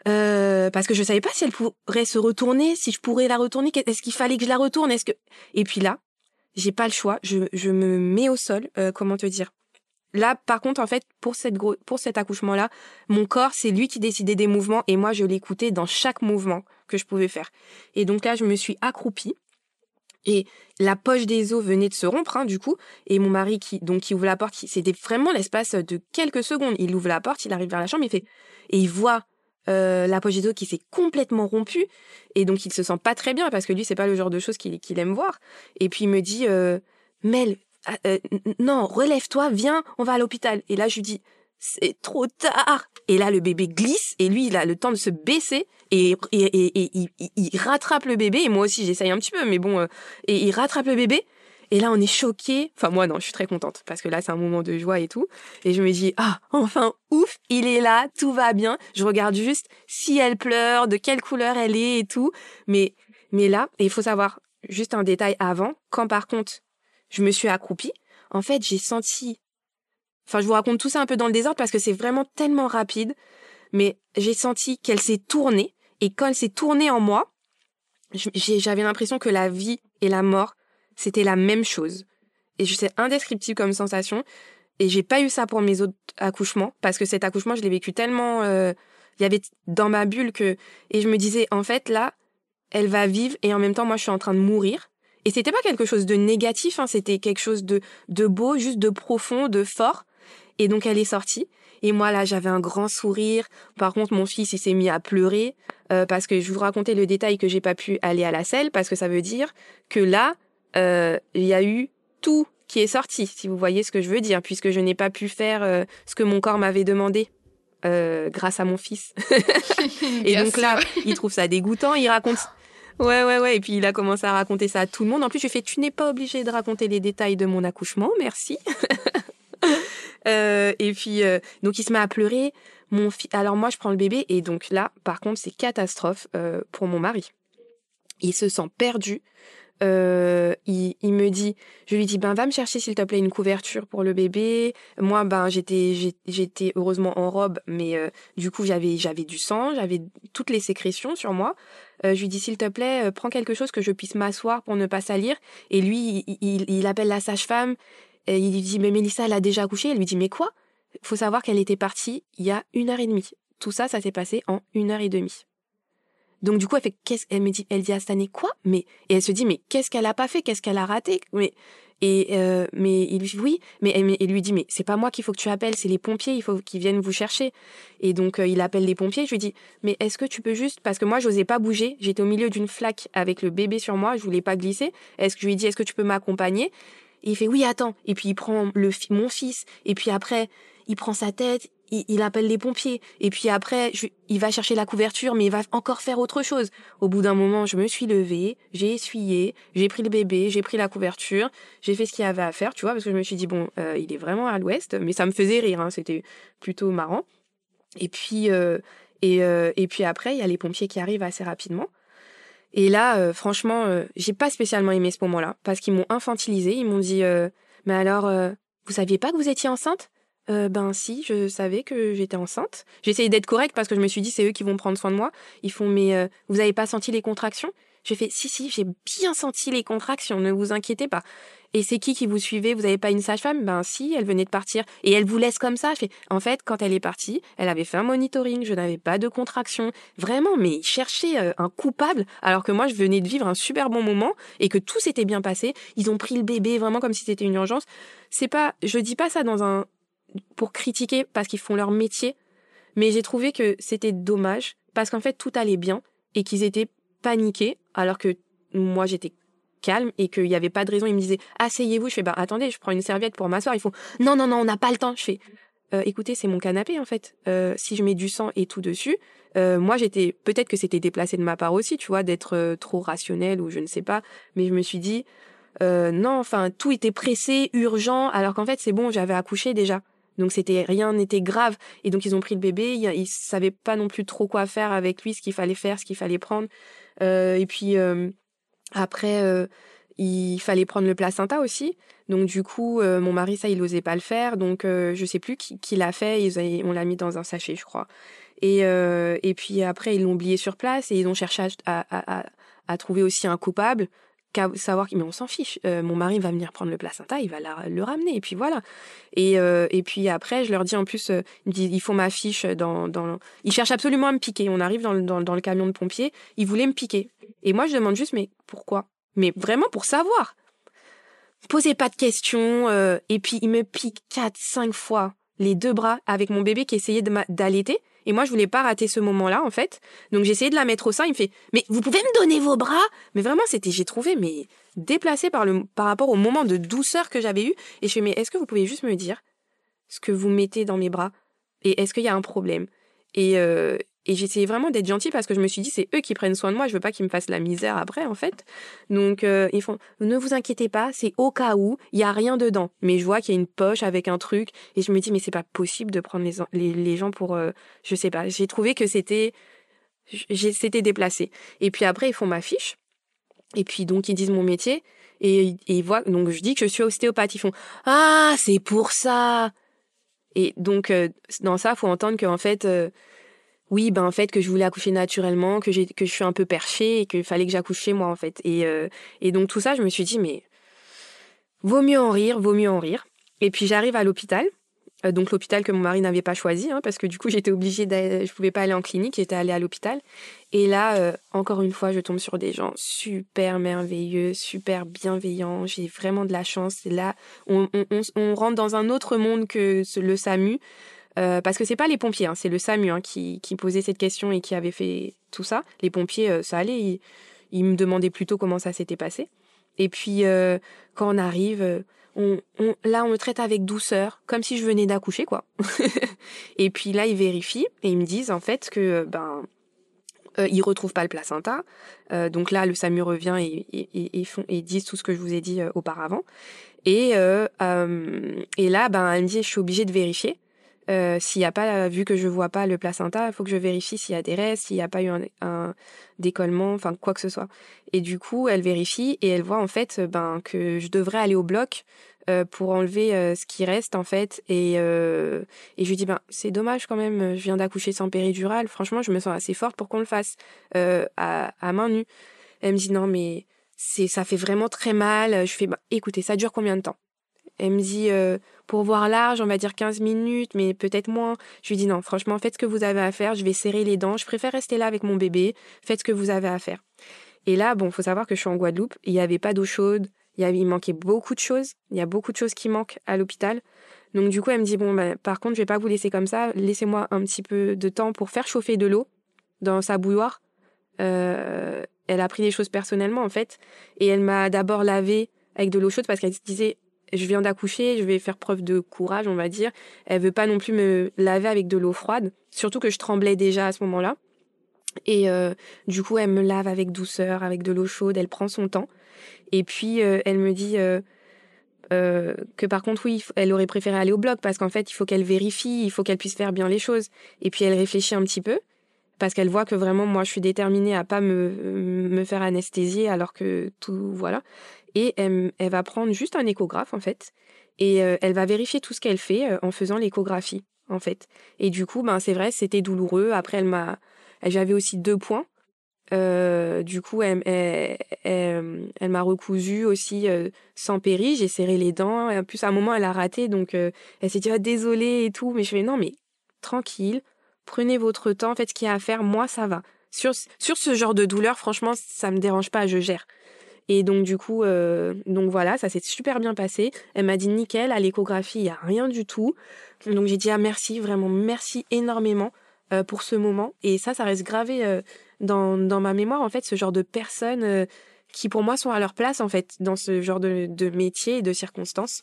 euh, parce que je savais pas si elle pourrait se retourner, si je pourrais la retourner. Est-ce qu'il fallait que je la retourne Est-ce que et puis là, j'ai pas le choix. Je, je me mets au sol. Euh, comment te dire Là, par contre, en fait, pour cette pour cet accouchement-là, mon corps, c'est lui qui décidait des mouvements et moi, je l'écoutais dans chaque mouvement que je pouvais faire. Et donc là, je me suis accroupie et la poche des os venait de se rompre, hein, du coup. Et mon mari qui donc qui ouvre la porte, c'était vraiment l'espace de quelques secondes. Il ouvre la porte, il arrive vers la chambre, fait et il voit euh, l'apogédo qui s'est complètement rompu. Et donc il se sent pas très bien parce que lui c'est pas le genre de choses qu'il aime voir. Et puis il me dit euh, Mel ah, euh, non relève-toi viens on va à l'hôpital. Et là je lui dis c'est trop tard. Et là le bébé glisse et lui il a le temps de se baisser et, et, et, il, il, rattrape le bébé. Et moi aussi j'essaye un petit peu mais bon et il rattrape le bébé et là, on est choqué. Enfin, moi, non, je suis très contente parce que là, c'est un moment de joie et tout. Et je me dis, ah, enfin, ouf, il est là, tout va bien. Je regarde juste si elle pleure, de quelle couleur elle est et tout. Mais, mais là, il faut savoir juste un détail avant. Quand par contre, je me suis accroupie, en fait, j'ai senti, enfin, je vous raconte tout ça un peu dans le désordre parce que c'est vraiment tellement rapide. Mais j'ai senti qu'elle s'est tournée. Et quand elle s'est tournée en moi, j'avais l'impression que la vie et la mort c'était la même chose. Et c'est indescriptible comme sensation. Et j'ai pas eu ça pour mes autres accouchements parce que cet accouchement, je l'ai vécu tellement. Euh, il y avait dans ma bulle que et je me disais en fait là, elle va vivre et en même temps moi je suis en train de mourir. Et c'était pas quelque chose de négatif, hein, c'était quelque chose de de beau, juste de profond, de fort. Et donc elle est sortie. Et moi là, j'avais un grand sourire. Par contre, mon fils, il s'est mis à pleurer. parce que je vous racontais le détail que j'ai pas pu aller à la selle, parce que ça veut dire que là, il y a eu tout qui est sorti, si vous voyez ce que je veux dire, puisque je n'ai pas pu faire ce que mon corps m'avait demandé. grâce à mon fils. et donc là, il trouve ça dégoûtant. Il raconte Ouais, ouais, ouais. Et puis il a commencé à raconter ça à tout le monde. En plus, je fait Tu n'es pas obligé de raconter les détails de mon accouchement, merci. euh, et puis, euh, donc il se met à pleurer. Mon Alors moi, je prends le bébé. Et donc là, par contre, c'est catastrophe euh, pour mon mari. Il se sent perdu. Euh, il, il, me dit, je lui dis, ben va me chercher s'il te plaît une couverture pour le bébé. Moi, ben j'étais, j'étais heureusement en robe, mais euh, du coup j'avais, j'avais du sang, j'avais toutes les sécrétions sur moi. Euh, je lui dis, s'il te plaît, euh, prends quelque chose que je puisse m'asseoir pour ne pas salir. Et lui, il, il, appelle la sage-femme. Et il lui dit, mais Mélissa, elle a déjà accouché. Elle lui dit, mais quoi? Faut savoir qu'elle était partie il y a une heure et demie. Tout ça, ça s'est passé en une heure et demie. Donc du coup, elle fait qu'est-ce elle me dit elle dit à Stané quoi? Mais et elle se dit mais qu'est-ce qu'elle a pas fait? Qu'est-ce qu'elle a raté? Mais et euh, mais il lui dit oui, mais il lui dit mais c'est pas moi qu'il faut que tu appelles, c'est les pompiers, il faut qu'ils viennent vous chercher. Et donc euh, il appelle les pompiers, je lui dis mais est-ce que tu peux juste parce que moi j'osais pas bouger, j'étais au milieu d'une flaque avec le bébé sur moi, je voulais pas glisser. Est-ce que je lui dis est-ce que tu peux m'accompagner? Il fait oui, attends. Et puis il prend le mon fils et puis après il prend sa tête, il, appelle les pompiers. Et puis après, il va chercher la couverture, mais il va encore faire autre chose. Au bout d'un moment, je me suis levée, j'ai essuyé, j'ai pris le bébé, j'ai pris la couverture, j'ai fait ce qu'il y avait à faire, tu vois, parce que je me suis dit, bon, euh, il est vraiment à l'ouest, mais ça me faisait rire, hein, c'était plutôt marrant. Et puis, euh, et, euh, et puis après, il y a les pompiers qui arrivent assez rapidement. Et là, franchement, j'ai pas spécialement aimé ce moment-là, parce qu'ils m'ont infantilisé, ils m'ont dit, mais alors, vous saviez pas que vous étiez enceinte? Euh, ben si, je savais que j'étais enceinte. J'ai essayé d'être correcte parce que je me suis dit c'est eux qui vont prendre soin de moi. Ils font mais euh, vous avez pas senti les contractions? J'ai fait si si, j'ai bien senti les contractions, ne vous inquiétez pas. Et c'est qui qui vous suivait? Vous avez pas une sage-femme? Ben si, elle venait de partir et elle vous laisse comme ça? En fait quand elle est partie, elle avait fait un monitoring, je n'avais pas de contractions. Vraiment, mais ils cherchaient euh, un coupable alors que moi je venais de vivre un super bon moment et que tout s'était bien passé. Ils ont pris le bébé vraiment comme si c'était une urgence. C'est pas, je dis pas ça dans un pour critiquer parce qu'ils font leur métier, mais j'ai trouvé que c'était dommage parce qu'en fait tout allait bien et qu'ils étaient paniqués alors que moi j'étais calme et qu'il n'y avait pas de raison. Ils me disaient asseyez-vous. Je fais bah attendez, je prends une serviette pour m'asseoir. Ils font non non non on n'a pas le temps. Je fais euh, écoutez c'est mon canapé en fait. Euh, si je mets du sang et tout dessus, euh, moi j'étais peut-être que c'était déplacé de ma part aussi, tu vois, d'être trop rationnel ou je ne sais pas. Mais je me suis dit non enfin tout était pressé, urgent alors qu'en fait c'est bon j'avais accouché déjà. Donc c'était rien n'était grave et donc ils ont pris le bébé, ils, ils savaient pas non plus trop quoi faire avec lui, ce qu'il fallait faire, ce qu'il fallait prendre. Euh, et puis euh, après euh, il fallait prendre le placenta aussi. Donc du coup mon mari ça il osait pas le faire donc euh, je sais plus qui, l'a fait, ils on l'a mis dans un sachet je crois. Et et puis après ils l'ont oublié sur place et ils ont cherché à, à trouver aussi un coupable savoir mais on s'en fiche. Euh, mon mari va venir prendre le placenta il va le ramener et puis voilà. Et euh, et puis après je leur dis en plus euh, ils font ma fiche dans dans ils cherchent absolument à me piquer. On arrive dans le, camion de pompiers ils voulaient me piquer. Et moi je demande juste mais pourquoi? Mais vraiment pour savoir. Posez pas de questions et puis il me pique quatre cinq fois les deux bras avec mon bébé qui essayait d'allaiter et moi, je voulais pas rater ce moment-là, en fait. Donc, j'ai essayé de la mettre au sein. Il me fait, mais vous pouvez me donner vos bras? Mais vraiment, c'était, j'ai trouvé, mais déplacé par le, par rapport au moment de douceur que j'avais eu. Et je fais, mais est-ce que vous pouvez juste me dire ce que vous mettez dans mes bras? Et est-ce qu'il y a un problème? Et, euh, et j'essayais vraiment d'être gentille parce que je me suis dit, c'est eux qui prennent soin de moi, je veux pas qu'ils me fassent la misère après, en fait. Donc, euh, ils font, ne vous inquiétez pas, c'est au cas où, il y a rien dedans. Mais je vois qu'il y a une poche avec un truc, et je me dis, mais c'est pas possible de prendre les, les, gens pour, euh, je sais pas. J'ai trouvé que c'était, c'était déplacé. Et puis après, ils font ma fiche. Et puis, donc, ils disent mon métier. Et, ils voient, donc, je dis que je suis ostéopathe. Ils font, ah, c'est pour ça. Et donc, euh, dans ça, faut entendre qu'en fait, oui, ben en fait que je voulais accoucher naturellement, que que je suis un peu perchée et qu'il fallait que j'accouche chez moi en fait. Et euh, et donc tout ça, je me suis dit mais vaut mieux en rire, vaut mieux en rire. Et puis j'arrive à l'hôpital, euh, donc l'hôpital que mon mari n'avait pas choisi hein, parce que du coup j'étais obligée je pouvais pas aller en clinique, j'étais allée à l'hôpital. Et là euh, encore une fois, je tombe sur des gens super merveilleux, super bienveillants. J'ai vraiment de la chance. Là, on, on, on, on rentre dans un autre monde que le SAMU. Parce que c'est pas les pompiers, hein, c'est le SAMU hein, qui, qui, posait cette question et qui avait fait tout ça. Les pompiers, ça allait, ils, me demandaient plutôt comment ça s'était passé. Et puis, quand on arrive, on, là, on me traite avec douceur, comme si je venais d'accoucher, quoi. et puis là, ils vérifient et ils me disent, en fait, que, ben, euh, ils retrouvent pas le placenta. Euh, donc là, le SAMU revient et, et, font, et disent tout ce que je vous ai dit euh, auparavant. Et, euh, et là, ben, elle me dit, je suis obligée de vérifier. S'il n'y a pas, vu que je vois pas le placenta, il faut que je vérifie s'il y a des restes, s'il n'y a pas eu un, décollement, enfin quoi que ce soit. Et du coup, elle vérifie et elle voit en fait ben, que je devrais aller au bloc euh, pour enlever euh, ce qui reste en fait. Et, euh, et je lui dis ben c'est dommage quand même, je viens d'accoucher sans péridurale. Franchement, je me sens assez forte pour qu'on le fasse à, à, main nue. Elle me dit non mais c'est ça fait vraiment très mal. Je fais ben, écoutez ça dure combien de temps? Elle me dit pour voir large, on va dire 15 minutes, mais peut-être moins. Je lui dis non, franchement, faites ce que vous avez à faire. Je vais serrer les dents. Je préfère rester là avec mon bébé. Faites ce que vous avez à faire. Et là, bon, faut savoir que je suis en Guadeloupe. Il n'y avait pas d'eau chaude. Il, manquait beaucoup de choses. Il y a beaucoup de choses qui manquent à l'hôpital. Donc du coup, elle me dit bon, bah, par contre, je vais pas vous laisser comme ça. Laissez-moi un petit peu de temps pour faire chauffer de l'eau dans sa bouilloire. Euh, elle a pris les choses personnellement en fait, et elle m'a d'abord lavé avec de l'eau chaude parce qu'elle disait je viens d'accoucher, je vais faire preuve de courage, on va dire. Elle veut pas non plus me laver avec de l'eau froide, surtout que je tremblais déjà à ce moment-là. Et euh, du coup, elle me lave avec douceur, avec de l'eau chaude, elle prend son temps. Et puis, euh, elle me dit euh, que par contre, oui, elle aurait préféré aller au bloc parce qu'en fait, il faut qu'elle vérifie, il faut qu'elle puisse faire bien les choses. Et puis, elle réfléchit un petit peu parce qu'elle voit que vraiment, moi, je suis déterminée à pas me, me faire anesthésier alors que tout, voilà. Et elle, va prendre juste un échographe, en fait, et elle va vérifier tout ce qu'elle fait en faisant l'échographie, en fait. Et du coup, ben, c'est vrai, c'était douloureux. Après, elle m'a, j'avais aussi deux points euh, du coup, elle, m'a recousu aussi euh, sans péri. J'ai serré les dents. Et en plus, à un moment, elle a raté. Donc, euh, elle s'est dit, ah, désolée et tout. Mais je fais, non, mais tranquille. Prenez votre temps. Faites ce qu'il y a à faire. Moi, ça va. Sur, sur ce genre de douleur, franchement, ça me dérange pas. Je gère. Et donc, du coup, donc voilà, ça s'est super bien passé. Elle m'a dit, nickel, à l'échographie, il n'y a rien du tout. Donc, j'ai dit, ah, merci, vraiment, merci énormément pour ce moment. Et ça, ça reste gravé dans, dans ma mémoire, en fait, ce genre de personnes euh, qui, pour moi, sont à leur place, en fait, dans ce genre de, de métier et de circonstances.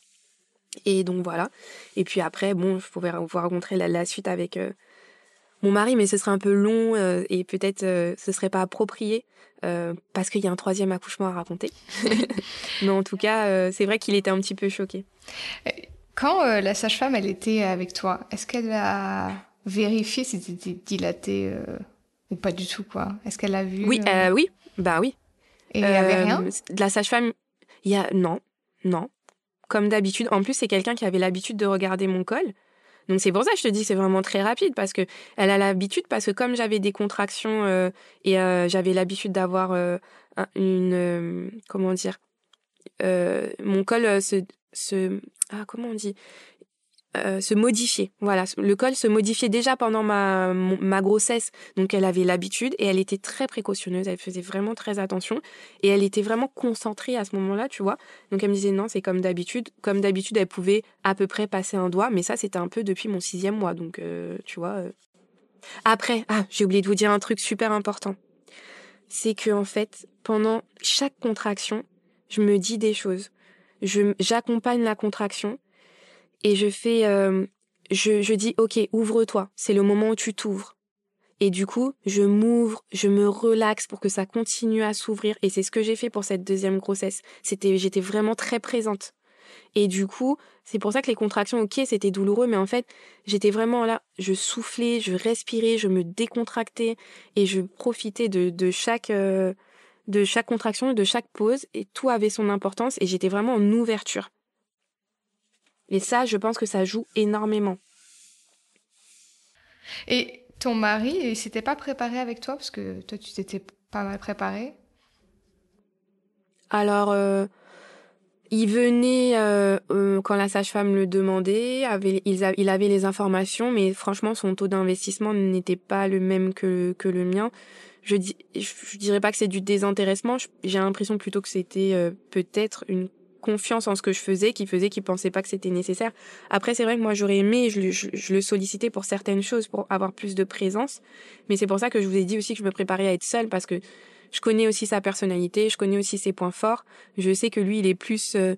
Et donc, voilà. Et puis après, bon, je pourrais vous raconter la, la suite avec euh, mon mari, mais ce serait un peu long euh, et peut-être ce serait pas approprié parce qu'il y a un troisième accouchement à raconter. mais en tout cas, c'est vrai qu'il était un petit peu choqué. Quand la sage-femme, elle était avec toi, est-ce qu'elle a vérifié si c'était dilaté ou pas du tout, quoi? Est-ce qu'elle a vu Oui, euh, oui, bah oui. Et il n'y avait rien? Euh, De la sage-femme, il y a... Non, non. Comme d'habitude. En plus, c'est quelqu'un qui avait l'habitude de regarder mon col. Donc c'est pour ça que je te dis c'est vraiment très rapide parce que elle a l'habitude parce que comme j'avais des contractions euh, et j'avais l'habitude d'avoir une comment dire mon col se, se ah comment on dit? Euh, se modifier. Voilà, le col se modifiait déjà pendant ma, ma grossesse, donc elle avait l'habitude et elle était très précautionneuse, elle faisait vraiment très attention et elle était vraiment concentrée à ce moment-là, tu vois. Donc elle me disait non, c'est comme d'habitude. Comme d'habitude, elle pouvait à peu près passer un doigt, mais ça c'était un peu depuis mon sixième mois, donc euh, tu vois. Euh. Après, ah, j'ai oublié de vous dire un truc super important. C'est que en fait, pendant chaque contraction, je me dis des choses. Je j'accompagne la contraction et je fais, euh, je, je dis, ok, ouvre-toi, c'est le moment où tu t'ouvres. Et du coup, je m'ouvre, je me relaxe pour que ça continue à s'ouvrir. Et c'est ce que j'ai fait pour cette deuxième grossesse. C'était, j'étais vraiment très présente. Et du coup, c'est pour ça que les contractions, ok, c'était douloureux, mais en fait, j'étais vraiment là, je soufflais, je respirais, je me décontractais et je profitais de, de chaque, euh, de chaque contraction de chaque pause et tout avait son importance et j'étais vraiment en ouverture. Et ça, je pense que ça joue énormément. Et ton mari, il s'était pas préparé avec toi parce que toi, tu t'étais pas mal préparé? Alors, euh, il venait euh, euh, quand la sage-femme le demandait, avait, il, il, avait les informations, mais franchement, son taux d'investissement n'était pas le même que, que le mien. Je, dis, je, dirais pas que c'est du désintéressement, j'ai l'impression plutôt que c'était peut-être une confiance en ce que je faisais qui faisait qu'il pensait pas que c'était nécessaire. Après, c'est vrai que moi, j'aurais aimé, je, je, le sollicitais pour certaines choses, pour avoir plus de présence. Mais c'est pour ça que je vous ai dit aussi que je me préparais à être seule parce que je connais aussi sa personnalité, je connais aussi ses points forts. Je sais que lui, il est plus euh,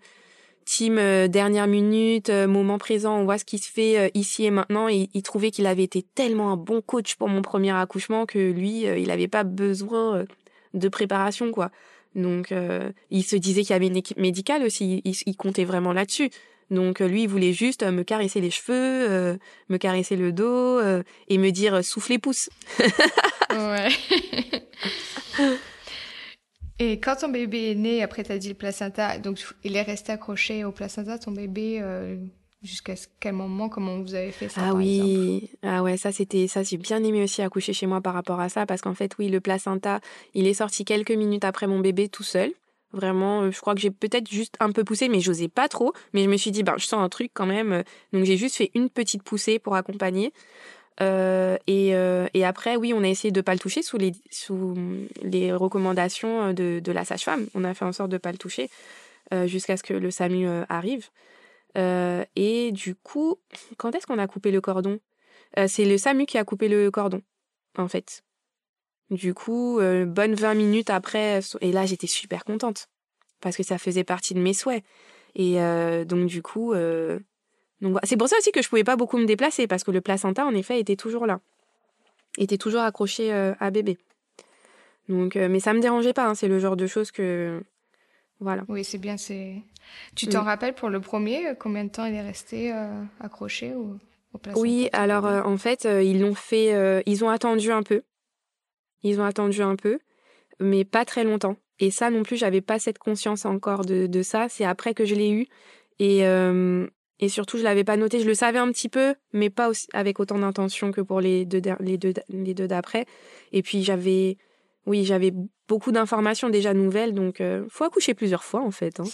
team euh, dernière minute, euh, moment présent, on voit ce qui se fait ici et maintenant. Et il trouvait qu'il avait été tellement un bon coach pour mon premier accouchement que lui, il n'avait pas besoin de préparation, quoi. Donc, il se disait qu'il y avait une équipe médicale aussi. Il, comptait vraiment là-dessus. Donc, lui, il voulait juste me caresser les cheveux, me caresser le dos et me dire souffle les pouces. ouais. Et quand ton bébé est né, après tu as dit le placenta, donc il est resté accroché au placenta, ton bébé, euh, jusqu'à quel moment, comment vous avez fait ça Ah oui, ah ouais, ça c'était, ça j'ai bien aimé aussi accoucher chez moi par rapport à ça, parce qu'en fait oui, le placenta, il est sorti quelques minutes après mon bébé tout seul. Vraiment, euh, je crois que j'ai peut-être juste un peu poussé, mais j'osais pas trop. Mais je me suis dit, ben, je sens un truc quand même. Donc j'ai juste fait une petite poussée pour accompagner. Euh, et, euh, et, après, oui, on a essayé de ne pas le toucher sous les, sous les recommandations de, de la sage-femme. On a fait en sorte de ne pas le toucher euh, jusqu'à ce que le SAMU arrive. Et du coup, quand est-ce qu'on a coupé le cordon? C'est le SAMU qui a coupé le cordon, en fait. Du coup, bonne 20 minutes après, et là, j'étais super contente parce que ça faisait partie de mes souhaits. Et donc, du coup, c'est pour ça aussi que je pouvais pas beaucoup me déplacer parce que le placenta en effet était toujours là, était toujours accroché euh, à bébé. Donc euh, mais ça me dérangeait pas, hein, c'est le genre de choses que voilà. Oui c'est bien, c'est. Tu t'en rappelles pour le premier euh, combien de temps il est resté accroché au, au Oui alors en fait ils l'ont fait, ils ont attendu un peu, ils ont attendu un peu, mais pas très longtemps. Et ça non plus j'avais pas cette conscience encore de, de ça. C'est après que je l'ai eu et et surtout, je l'avais pas noté. Je le savais un petit peu, mais pas avec autant d'intention que pour les deux, les deux, les deux d'après. Et puis j'avais, oui, j'avais beaucoup d'informations déjà nouvelles, donc euh, faut accoucher plusieurs fois en fait. Hein.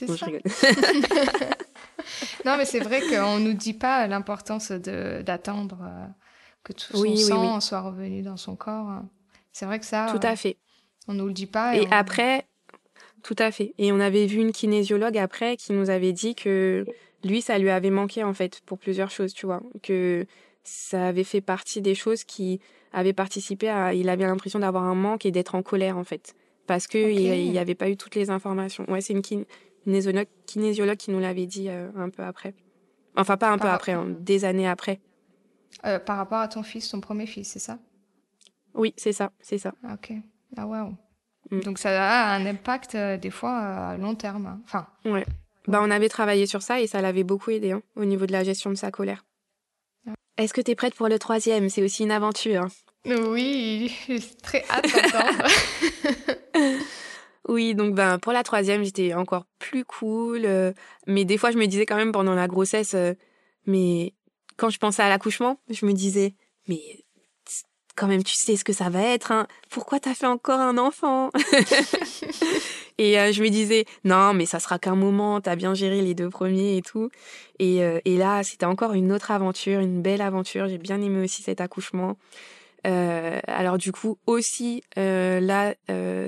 non, mais c'est vrai qu'on nous dit pas l'importance de d'attendre euh, que tout son sang soit revenu dans son corps. C'est vrai que ça. Tout à fait. On nous le dit pas. Et, après, tout à fait. Et on avait vu une kinésiologue après qui nous avait dit que lui, ça lui avait manqué en fait pour plusieurs choses, tu vois, que ça avait fait partie des choses qui avaient participé à. Il avait l'impression d'avoir un manque et d'être en colère en fait, parce que il n'y avait pas eu toutes les informations. Ouais, c'est une kinésiologue, kinésiologue qui nous l'avait dit euh, un peu après. Enfin, pas un peu après, hein, des années après. Euh, par rapport à ton fils, ton premier fils, c'est ça? Oui, c'est ça, c'est ça. Ah, ok. Ah waouh. Mm. Donc ça a un impact euh, des fois à long terme. Hein. Enfin. Ouais. Bah, on avait travaillé sur ça et ça l'avait beaucoup aidé hein, au niveau de la gestion de sa colère. Est-ce que tu es prête pour le troisième? C'est aussi une aventure. Oui, j'ai très hâte d'entendre. oui, donc ben, pour la troisième, j'étais encore plus cool. Euh, mais des fois, je me disais quand même pendant la grossesse, euh, mais quand je pensais à l'accouchement, je me disais, mais quand même, tu sais ce que ça va être. Hein. Pourquoi t'as fait encore un enfant? Et euh, je me disais, non, mais ça sera qu'un moment, t'as bien géré les deux premiers et tout. Et, et là, c'était encore une autre aventure, une belle aventure. J'ai bien aimé aussi cet accouchement. Euh, alors du coup, aussi, là,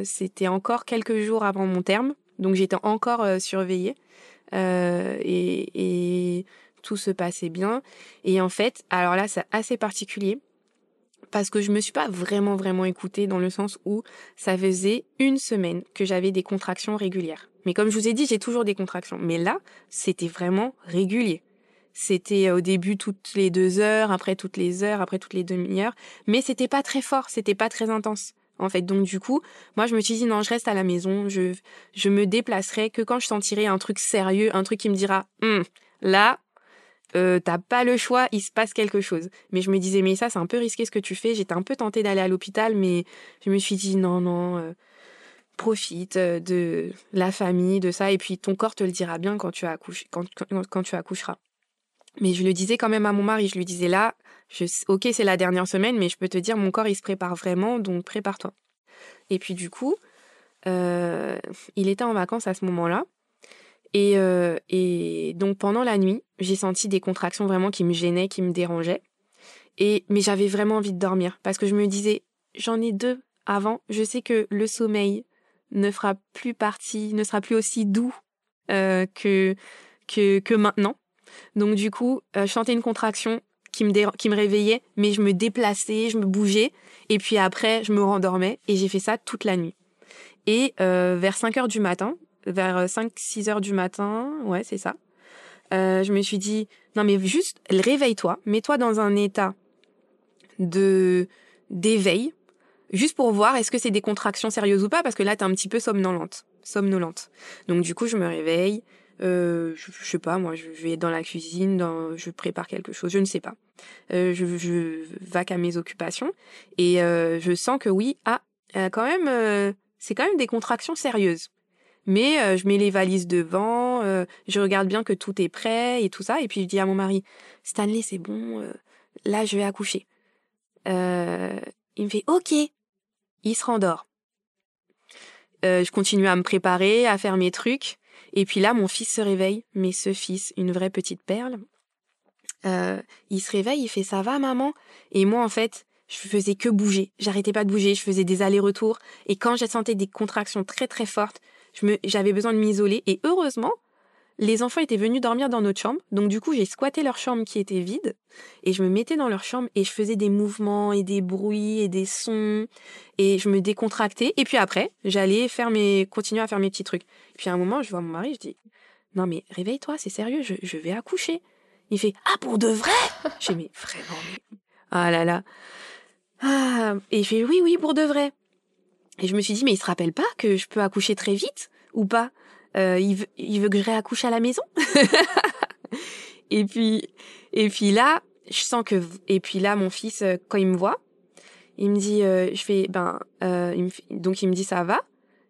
c'était encore quelques jours avant mon terme. Donc j'étais encore surveillée. Et, et tout se passait bien. Et en fait, alors là, c'est assez particulier parce que je me suis pas vraiment vraiment écoutée dans le sens où ça faisait une semaine que j'avais des contractions régulières. Mais comme je vous ai dit, j'ai toujours des contractions. Mais là, c'était vraiment régulier. C'était au début toutes les deux heures, après toutes les heures, après toutes les demi-heures. Mais c'était pas très fort, c'était pas très intense. En fait, donc du coup, moi je me suis dit non, je reste à la maison, je je me déplacerai que quand je sentirai un truc sérieux, un truc qui me dira hum, là euh, t'as pas le choix, il se passe quelque chose. Mais je me disais, mais ça, c'est un peu risqué ce que tu fais. J'étais un peu tentée d'aller à l'hôpital, mais je me suis dit, non, non, euh, profite euh, de la famille, de ça, et puis ton corps te le dira bien quand tu, accouches, quand, quand, tu accoucheras. Mais je le disais quand même à mon mari, je lui disais là, je, ok, c'est la dernière semaine, mais je peux te dire, mon corps, il se prépare vraiment, donc prépare-toi. Et puis du coup, il était en vacances à ce moment-là. Et, euh, et donc pendant la nuit, j'ai senti des contractions vraiment qui me gênaient, qui me dérangeaient. Et mais j'avais vraiment envie de dormir parce que je me disais j'en ai deux avant, je sais que le sommeil ne fera plus partie, ne sera plus aussi doux que, que, que maintenant. Donc du coup, je sentais une contraction qui me, qui me réveillait, mais je me déplaçais, je me bougeais, et puis après, je me rendormais, et j'ai fait ça toute la nuit. Et vers 5 heures du matin, vers 5-6 heures du matin, ouais, c'est ça, je me suis dit, non mais juste, réveille-toi, mets-toi dans un état de d'éveil, juste pour voir est-ce que c'est des contractions sérieuses ou pas, parce que là, t'es un petit peu somnolente. somnolente. Donc du coup, je me réveille, euh, je, sais pas, moi, je vais dans la cuisine, dans, je prépare quelque chose, je ne sais pas. Euh, je, je vaque à mes occupations et euh, je sens que oui, ah, quand même, euh, c'est quand même des contractions sérieuses. Mais euh, je mets les valises devant, euh, je regarde bien que tout est prêt et tout ça, et puis je dis à mon mari, Stanley, c'est bon, là, je vais accoucher. Euh, il me fait OK. Il se rendort. Euh, je continue à me préparer, à faire mes trucs. Et puis là, mon fils se réveille. Mais ce fils, une vraie petite perle, euh, il se réveille, il fait ça va maman? Et moi, en fait, je faisais que bouger. J'arrêtais pas de bouger, je faisais des allers-retours. Et quand j'ai senti des contractions très très fortes, j'avais besoin de m'isoler. Et heureusement, les enfants étaient venus dormir dans notre chambre, donc du coup j'ai squatté leur chambre qui était vide, et je me mettais dans leur chambre et je faisais des mouvements et des bruits et des sons, et je me décontractais, et puis après j'allais mes, continuer à faire mes petits trucs. Et puis à un moment je vois mon mari, je dis, non mais réveille-toi, c'est sérieux, je, vais accoucher. Il fait, ah pour de vrai? J'ai mais vraiment, ah là là. Ah, et je fais, oui, oui, pour de vrai. Et je me suis dit, mais il se rappelle pas que je peux accoucher très vite ou pas? Euh, il, veut, il veut que je réaccouche à la maison. et puis, et puis là, je sens que, et puis là, mon fils, euh, quand il me voit, il me dit, euh, je fais, ben, il donc il me dit ça va?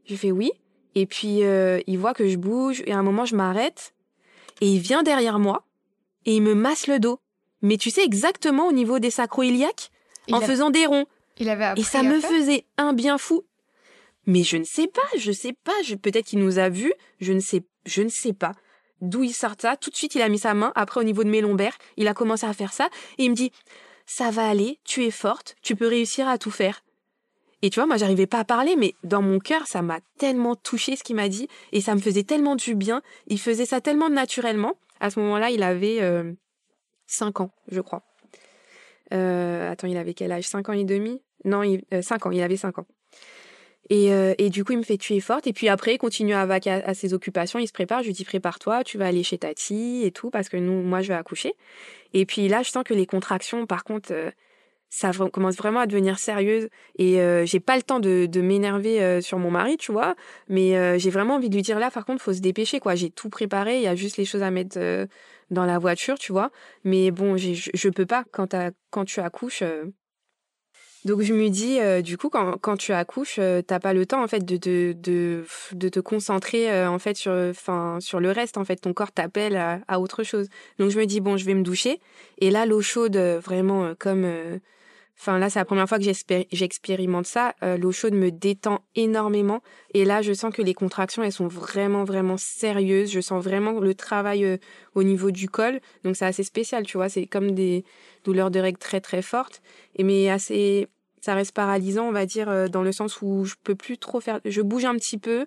Je fais oui. Et puis il voit que je bouge et à un moment je m'arrête et il vient derrière moi et il me masse le dos. Mais tu sais exactement au niveau des sacro-iliaques en faisant des ronds. Il avait et ça me faisait un bien fou. Mais je ne sais pas, je sais pas, peut-être qu'il nous a vus, je ne sais, je ne sais pas. D'où il sort ça, tout de suite il a mis sa main, après au niveau de mes lombaires, il a commencé à faire ça, et il me dit, ça va aller, tu es forte, tu peux réussir à tout faire. Et tu vois, moi j'arrivais pas à parler, mais dans mon cœur, ça m'a tellement touché ce qu'il m'a dit, et ça me faisait tellement du bien, il faisait ça tellement naturellement. À ce moment-là, il avait euh, 5 ans, je crois. Euh, attends, il avait quel âge? 5 ans et demi? Non, il, euh, 5 ans, il avait 5 ans. Et, euh, et, du coup, il me fait tu es forte. Et puis après, il continue à, à, à ses occupations. Il se prépare. Je lui dis prépare-toi, tu vas aller chez Tati et tout parce que nous, moi, je vais accoucher. Et puis là, je sens que les contractions, par contre, euh, ça commence vraiment à devenir sérieuse. Et euh, j'ai pas le temps de, de m'énerver euh, sur mon mari, tu vois. Mais j'ai vraiment envie de lui dire là, par contre, faut se dépêcher, quoi. J'ai tout préparé. Il y a juste les choses à mettre dans la voiture, tu vois. Mais bon, je, je peux pas quand, quand tu accouches donc je me dis, euh, du coup, quand, tu accouches, euh, t'as pas le temps en fait de, de, de, te concentrer euh, en fait sur, enfin sur le reste. En fait, ton corps t'appelle à, autre chose. Donc je me dis bon, je vais me doucher. Et là, l'eau chaude, vraiment comme, enfin là, c'est la première fois que j'expérimente ça. l'eau chaude me détend énormément. Et là, je sens que les contractions, elles sont vraiment vraiment sérieuses. Je sens vraiment le travail au niveau du col. Donc c'est assez spécial, tu vois. C'est comme des douleurs de règles très très fortes. Mais assez ça reste paralysant, on va dire, euh, dans le sens où je peux plus trop faire. Je bouge un petit peu,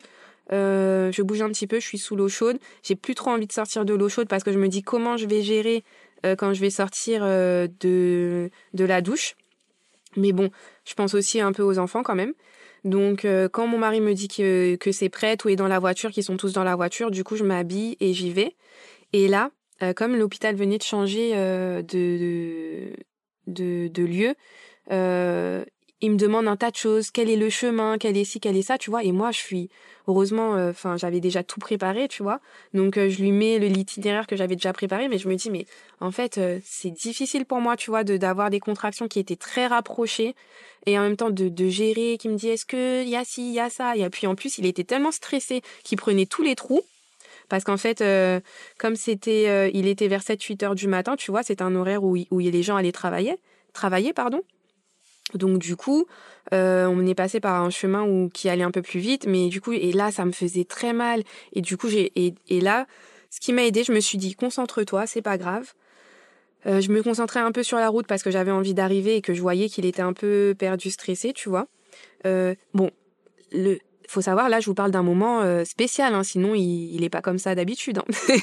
euh, je bouge un petit peu, je suis sous l'eau chaude. J'ai plus trop envie de sortir de l'eau chaude parce que je me dis comment je vais gérer euh, quand je vais sortir de de la douche. Mais bon, je pense aussi un peu aux enfants quand même. Donc quand mon mari me dit que que c'est prêt, tout est dans la voiture, qu'ils sont tous dans la voiture, du coup je m'habille et j'y vais. Et là, comme l'hôpital venait de changer de, de de, de lieu, euh, il me demande un tas de choses, quel est le chemin, quel est ci, quel est ça, tu vois? Et moi, je suis heureusement, euh, enfin, j'avais déjà tout préparé, tu vois. Donc, euh, je lui mets le l'itinéraire que j'avais déjà préparé, mais je me dis, mais en fait, c'est difficile pour moi, tu vois, de d'avoir des contractions qui étaient très rapprochées et en même temps de, de gérer, qui me dit, est-ce que y a ci, il y a ça? Et puis en plus, il était tellement stressé qu'il prenait tous les trous. Parce qu'en fait, comme c'était, il était vers 7-8 heures du matin, tu vois, c'est un horaire où, où les gens allaient travailler, travailler, pardon. Donc du coup, euh, on est passé par un chemin où qui allait un peu plus vite, mais du coup, et là, ça me faisait très mal. Et du coup, j'ai et, là, ce qui m'a aidé, je me suis dit concentre-toi, c'est pas grave. Euh, je me concentrais un peu sur la route parce que j'avais envie d'arriver et que je voyais qu'il était un peu perdu, stressé, tu vois. Euh, bon, le faut savoir, là, je vous parle d'un moment spécial, hein, sinon il, il est pas comme ça d'habitude. Hein.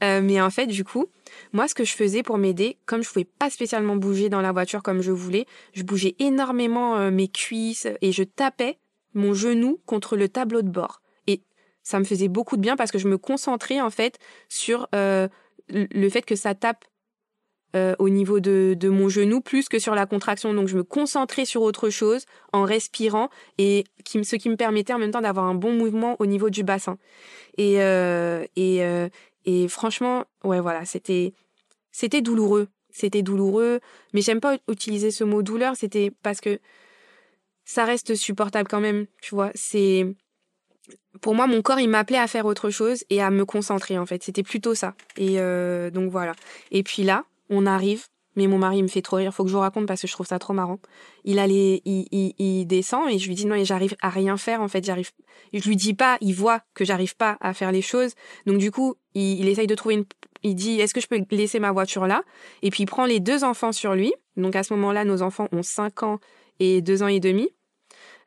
Mais en fait, du coup, moi, ce que je faisais pour m'aider, comme je pouvais pas spécialement bouger dans la voiture comme je voulais, je bougeais énormément euh, mes cuisses et je tapais mon genou contre le tableau de bord. Et ça me faisait beaucoup de bien parce que je me concentrais en fait sur le fait que ça tape euh, au niveau de, de, mon genou plus que sur la contraction. Donc je me concentrais sur autre chose en respirant et qui, ce qui me permettait en même temps d'avoir un bon mouvement au niveau du bassin. Et, euh, et, euh, et franchement, ouais voilà, c'était c'était douloureux. C'était douloureux, mais j'aime pas utiliser ce mot douleur, c'était parce que ça reste supportable quand même, tu vois. C'est pour moi, mon corps, il m'appelait à faire autre chose et à me concentrer, en fait. C'était plutôt ça. Et euh, donc voilà. Et puis là, on arrive, mais mon mari me fait trop rire. Faut que je vous raconte parce que je trouve ça trop marrant. Il allait, il, descend et je lui dis non, j'arrive à rien faire. En fait, j'arrive. Je lui dis pas. Il voit que j'arrive pas à faire les choses. Donc du coup, il, il essaye de trouver une. Il dit est-ce que je peux laisser ma voiture là? Et puis il prend les deux enfants sur lui. Donc à ce moment-là, nos enfants ont 5 ans et 2 ans et demi.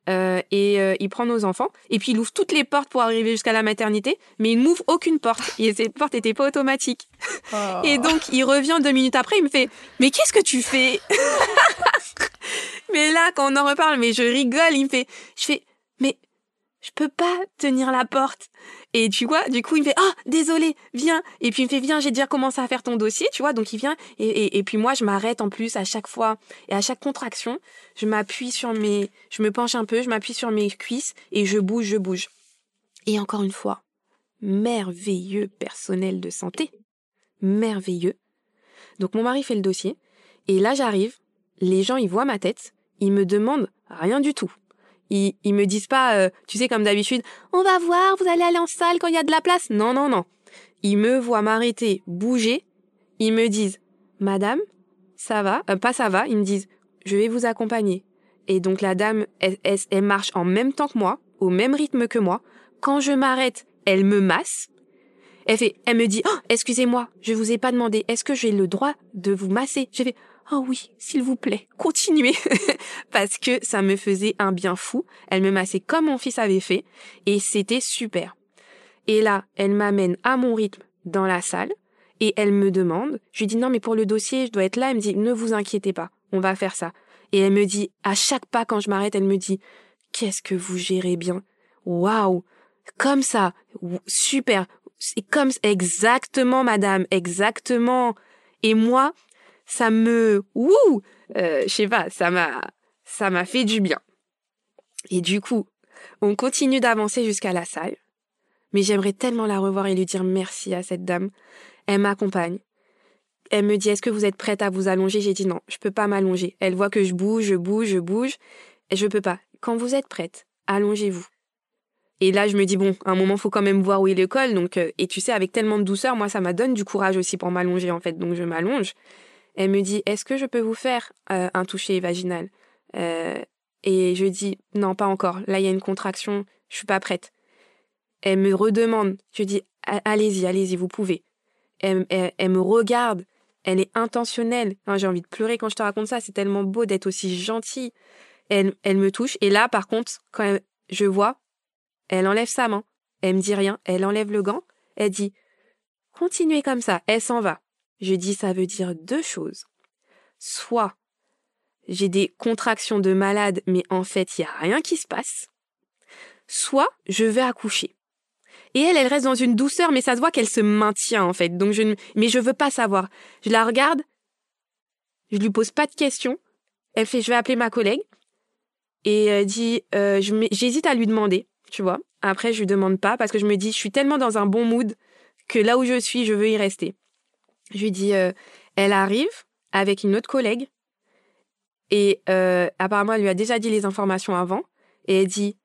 Euh, et euh, il prend nos enfants et puis il ouvre toutes les portes pour arriver jusqu'à la maternité, mais il n'ouvre aucune porte. Et ces portes n'étaient pas automatiques. Oh. Et donc il revient deux minutes après, il me fait mais qu'est-ce que tu fais Mais là quand on en reparle, mais je rigole, il me fait je fais mais je peux pas tenir la porte. Et tu vois, du coup, il me fait, ah, désolé, viens. Et puis il me fait, viens, j'ai déjà commencé à faire ton dossier, tu vois. Donc il vient. Et, et, puis moi, je m'arrête en plus à chaque fois. Et à chaque contraction, je m'appuie sur mes, je me penche un peu, je m'appuie sur mes cuisses et je bouge, je bouge. Et encore une fois, merveilleux personnel de santé. Merveilleux. Donc mon mari fait le dossier. Et là, j'arrive. Les gens, ils voient ma tête. Ils me demandent rien du tout. Ils, ils me disent pas, euh, tu sais, comme d'habitude, on va voir, vous allez aller en salle quand il y a de la place. Non, non, non. Ils me voient m'arrêter, bouger. Ils me disent, Madame, ça va, euh, pas ça va. Ils me disent, je vais vous accompagner. Et donc la dame, elle, elle, marche en même temps que moi, au même rythme que moi. Quand je m'arrête, elle me masse. Elle fait, elle me dit, oh, excusez-moi, je vous ai pas demandé, est-ce que j'ai le droit de vous masser? J'ai fait, Oh oui, s'il vous plaît, continuez. Parce que ça me faisait un bien fou. Elle me massait comme mon fils avait fait. Et c'était super. Et là, elle m'amène à mon rythme dans la salle. Et elle me demande, je lui dis non mais pour le dossier, je dois être là. Elle me dit ne vous inquiétez pas, on va faire ça. Et elle me dit, à chaque pas quand je m'arrête, elle me dit, qu'est-ce que vous gérez bien. Waouh. Comme ça. Super. C'est comme, exactement, madame. Exactement. Et moi, ça me, ouh, euh, je sais pas, ça m'a, ça m'a fait du bien. Et du coup, on continue d'avancer jusqu'à la salle. Mais j'aimerais tellement la revoir et lui dire merci à cette dame. Elle m'accompagne. Elle me dit est-ce que vous êtes prête à vous allonger? J'ai dit non, je peux pas m'allonger. Elle voit que je bouge, je bouge, je bouge. Et je peux pas. Quand vous êtes prête, allongez-vous. Et là, je me dis bon, à un moment, faut quand même voir où est le col. Donc, euh, et tu sais, avec tellement de douceur, moi, ça m'a donne du courage aussi pour m'allonger en fait. Donc, je m'allonge. Elle me dit Est-ce que je peux vous faire euh, un toucher vaginal? Euh, Et je dis Non, pas encore. Là, il y a une contraction. Je suis pas prête. Elle me redemande. Je dis Allez-y, allez-y, vous pouvez. Elle, me regarde. Elle est intentionnelle. J'ai envie de pleurer quand je te raconte ça. C'est tellement beau d'être aussi gentille. Elle, elle me touche. Et là, par contre, quand je vois, elle enlève sa main. Elle me dit rien. Elle enlève le gant. Elle dit Continuez comme ça. Elle s'en va. Je dis ça veut dire deux choses. Soit j'ai des contractions de malade, mais en fait, il n'y a rien qui se passe. Soit je vais accoucher. Et elle, elle reste dans une douceur, mais ça se voit qu'elle se maintient, en fait. Donc je ne, mais je veux pas savoir. Je la regarde. Je lui pose pas de questions. Elle fait, je vais appeler ma collègue. Et elle dit, euh, j'hésite à lui demander, tu vois. Après, je lui demande pas parce que je me dis, je suis tellement dans un bon mood que là où je suis, je veux y rester. Je lui dis, euh, elle arrive avec une autre collègue et euh, apparemment elle lui a déjà dit les informations avant et elle dit,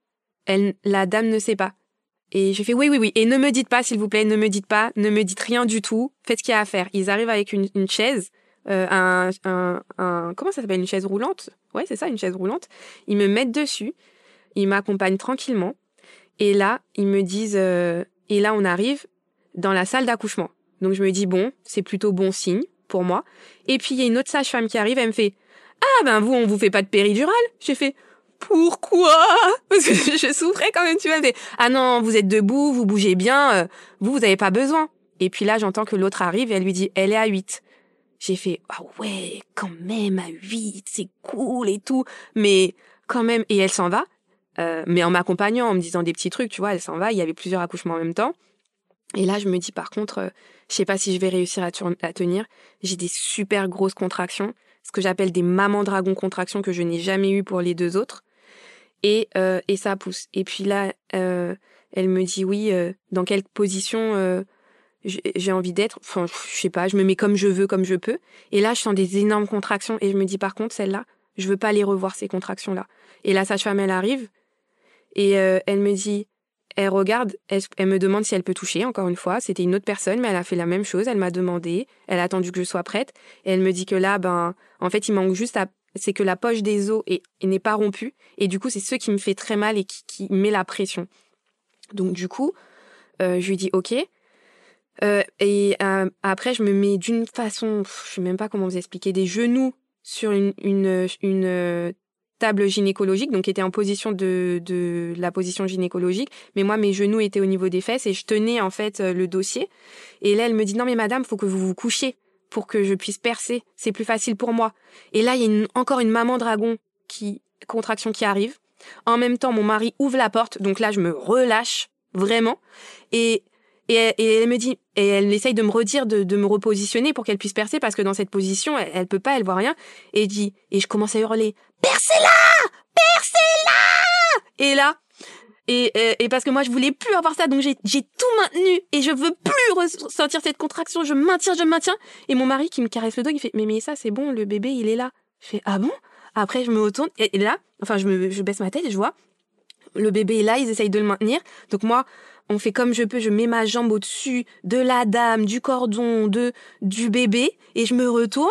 elle, la dame ne sait pas. Et je fais oui, oui, oui. Et ne me dites pas, s'il vous plaît, ne me dites pas, ne me dites rien du tout. Faites ce qu'il y a à faire. Ils arrivent avec une, une chaise, euh, un, un, comment ça s'appelle, une chaise roulante? Ouais, c'est ça, une chaise roulante. Ils me mettent dessus. Ils m'accompagnent tranquillement. Et là, ils me disent, et là, on arrive dans la salle d'accouchement. Donc je me dis bon, c'est plutôt bon signe pour moi. Et puis il y a une autre sage-femme qui arrive, elle me fait ah ben vous on vous fait pas de péridurale? J'ai fait pourquoi? Parce que je souffrais quand même, tu vois. ah non, vous êtes debout, vous bougez bien, euh, vous, vous avez pas besoin. Et puis là, j'entends que l'autre arrive et elle lui dit, elle est à 8. J'ai fait, ah ouais, quand même, à 8, c'est cool et tout. Mais quand même, et elle s'en va. Euh, mais en m'accompagnant, en me disant des petits trucs, tu vois, elle s'en va. Il y avait plusieurs accouchements en même temps. Et là, je me dis, par contre, euh, je sais pas si je vais réussir à, tenir. J'ai des super grosses contractions, ce que j'appelle des mamans dragon contractions que je n'ai jamais eu pour les deux autres et, euh, et ça pousse. Et puis là, euh, elle me dit oui, euh, dans quelle position j'ai envie d'être? Enfin, je sais pas, je me mets comme je veux, comme je peux. Et là, je sens des énormes contractions et je me dis par contre, celle-là, je veux pas les revoir ces contractions-là. Et la sage-femme, elle arrive et elle me dit, elle regarde, elle, me demande si elle peut toucher. Encore une fois, c'était une autre personne, mais elle a fait la même chose. Elle m'a demandé, elle a attendu que je sois prête et elle me dit que là, ben, en fait, il manque juste à c'est que la poche des os n'est pas rompue et du coup c'est ce qui me fait très mal et qui, qui met la pression. Donc du coup, euh, je lui dis ok. Euh, et euh, après je me mets d'une façon, je sais même pas comment vous expliquer, des genoux sur une, une, une table gynécologique, donc était en position de, de la position gynécologique, mais moi mes genoux étaient au niveau des fesses et je tenais en fait euh, le dossier. Et là elle me dit non mais madame faut que vous vous couchiez pour que je puisse percer. C'est plus facile pour moi. Et là, il y a encore une maman dragon qui, contraction qui arrive. En même temps, mon mari ouvre la porte. Donc là, je me relâche vraiment. Et, et, elle me dit, et elle essaye de me redire de, me repositionner pour qu'elle puisse percer parce que dans cette position, elle, elle peut pas, elle voit rien. Et dit, et je commence à hurler, percez-la! Percez-la! Et là, et, et, parce que moi, je voulais plus avoir ça, donc j'ai tout maintenu et je veux plus ressentir cette contraction. Je maintiens, je maintiens. Et mon mari qui me caresse le dos, il fait mais mais ça c'est bon, le bébé il est là. Je fais ah bon? Après je me retourne et, là, enfin je je baisse ma tête et je vois le bébé est là, ils essayent de le maintenir. Donc moi, on fait comme je peux, je mets ma jambe au-dessus de la dame, du cordon, de du bébé et je me retourne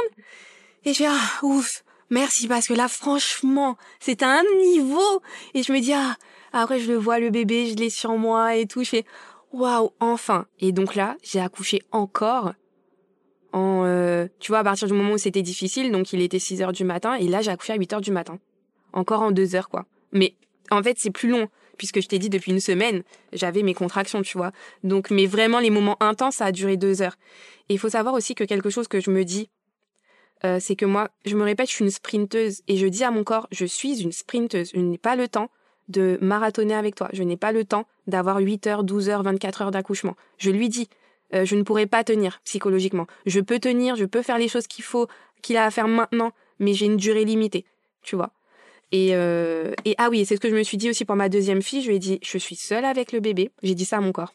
et je fais ah ouf. Merci parce que là franchement, c'est un niveau et je me dis ah après, je le vois, le bébé, je l'ai sur moi et tout. Je fais, waouh, enfin. Et donc là, j'ai accouché encore en, euh, tu vois, à partir du moment où c'était difficile, donc il était 6 heures du matin, et là, j'ai accouché à 8 heures du matin. Encore en 2 heures, quoi. Mais, en fait, c'est plus long, puisque je t'ai dit, depuis une semaine, j'avais mes contractions, tu vois. Donc, mais vraiment, les moments intenses, ça a duré 2 heures. Et il faut savoir aussi que quelque chose que je me dis, euh, c'est que moi, je me répète, je suis une sprinteuse, et je dis à mon corps, je suis une sprinteuse, je n'ai pas le temps de marathonner avec toi. Je n'ai pas le temps d'avoir 8 heures, 12 heures, 24 heures d'accouchement. Je lui dis, euh, je ne pourrai pas tenir psychologiquement. Je peux tenir, je peux faire les choses qu'il faut, qu'il a à faire maintenant, mais j'ai une durée limitée, tu vois. Et, euh, et ah oui, c'est ce que je me suis dit aussi pour ma deuxième fille. Je lui ai dit, je suis seule avec le bébé. J'ai dit ça à mon corps.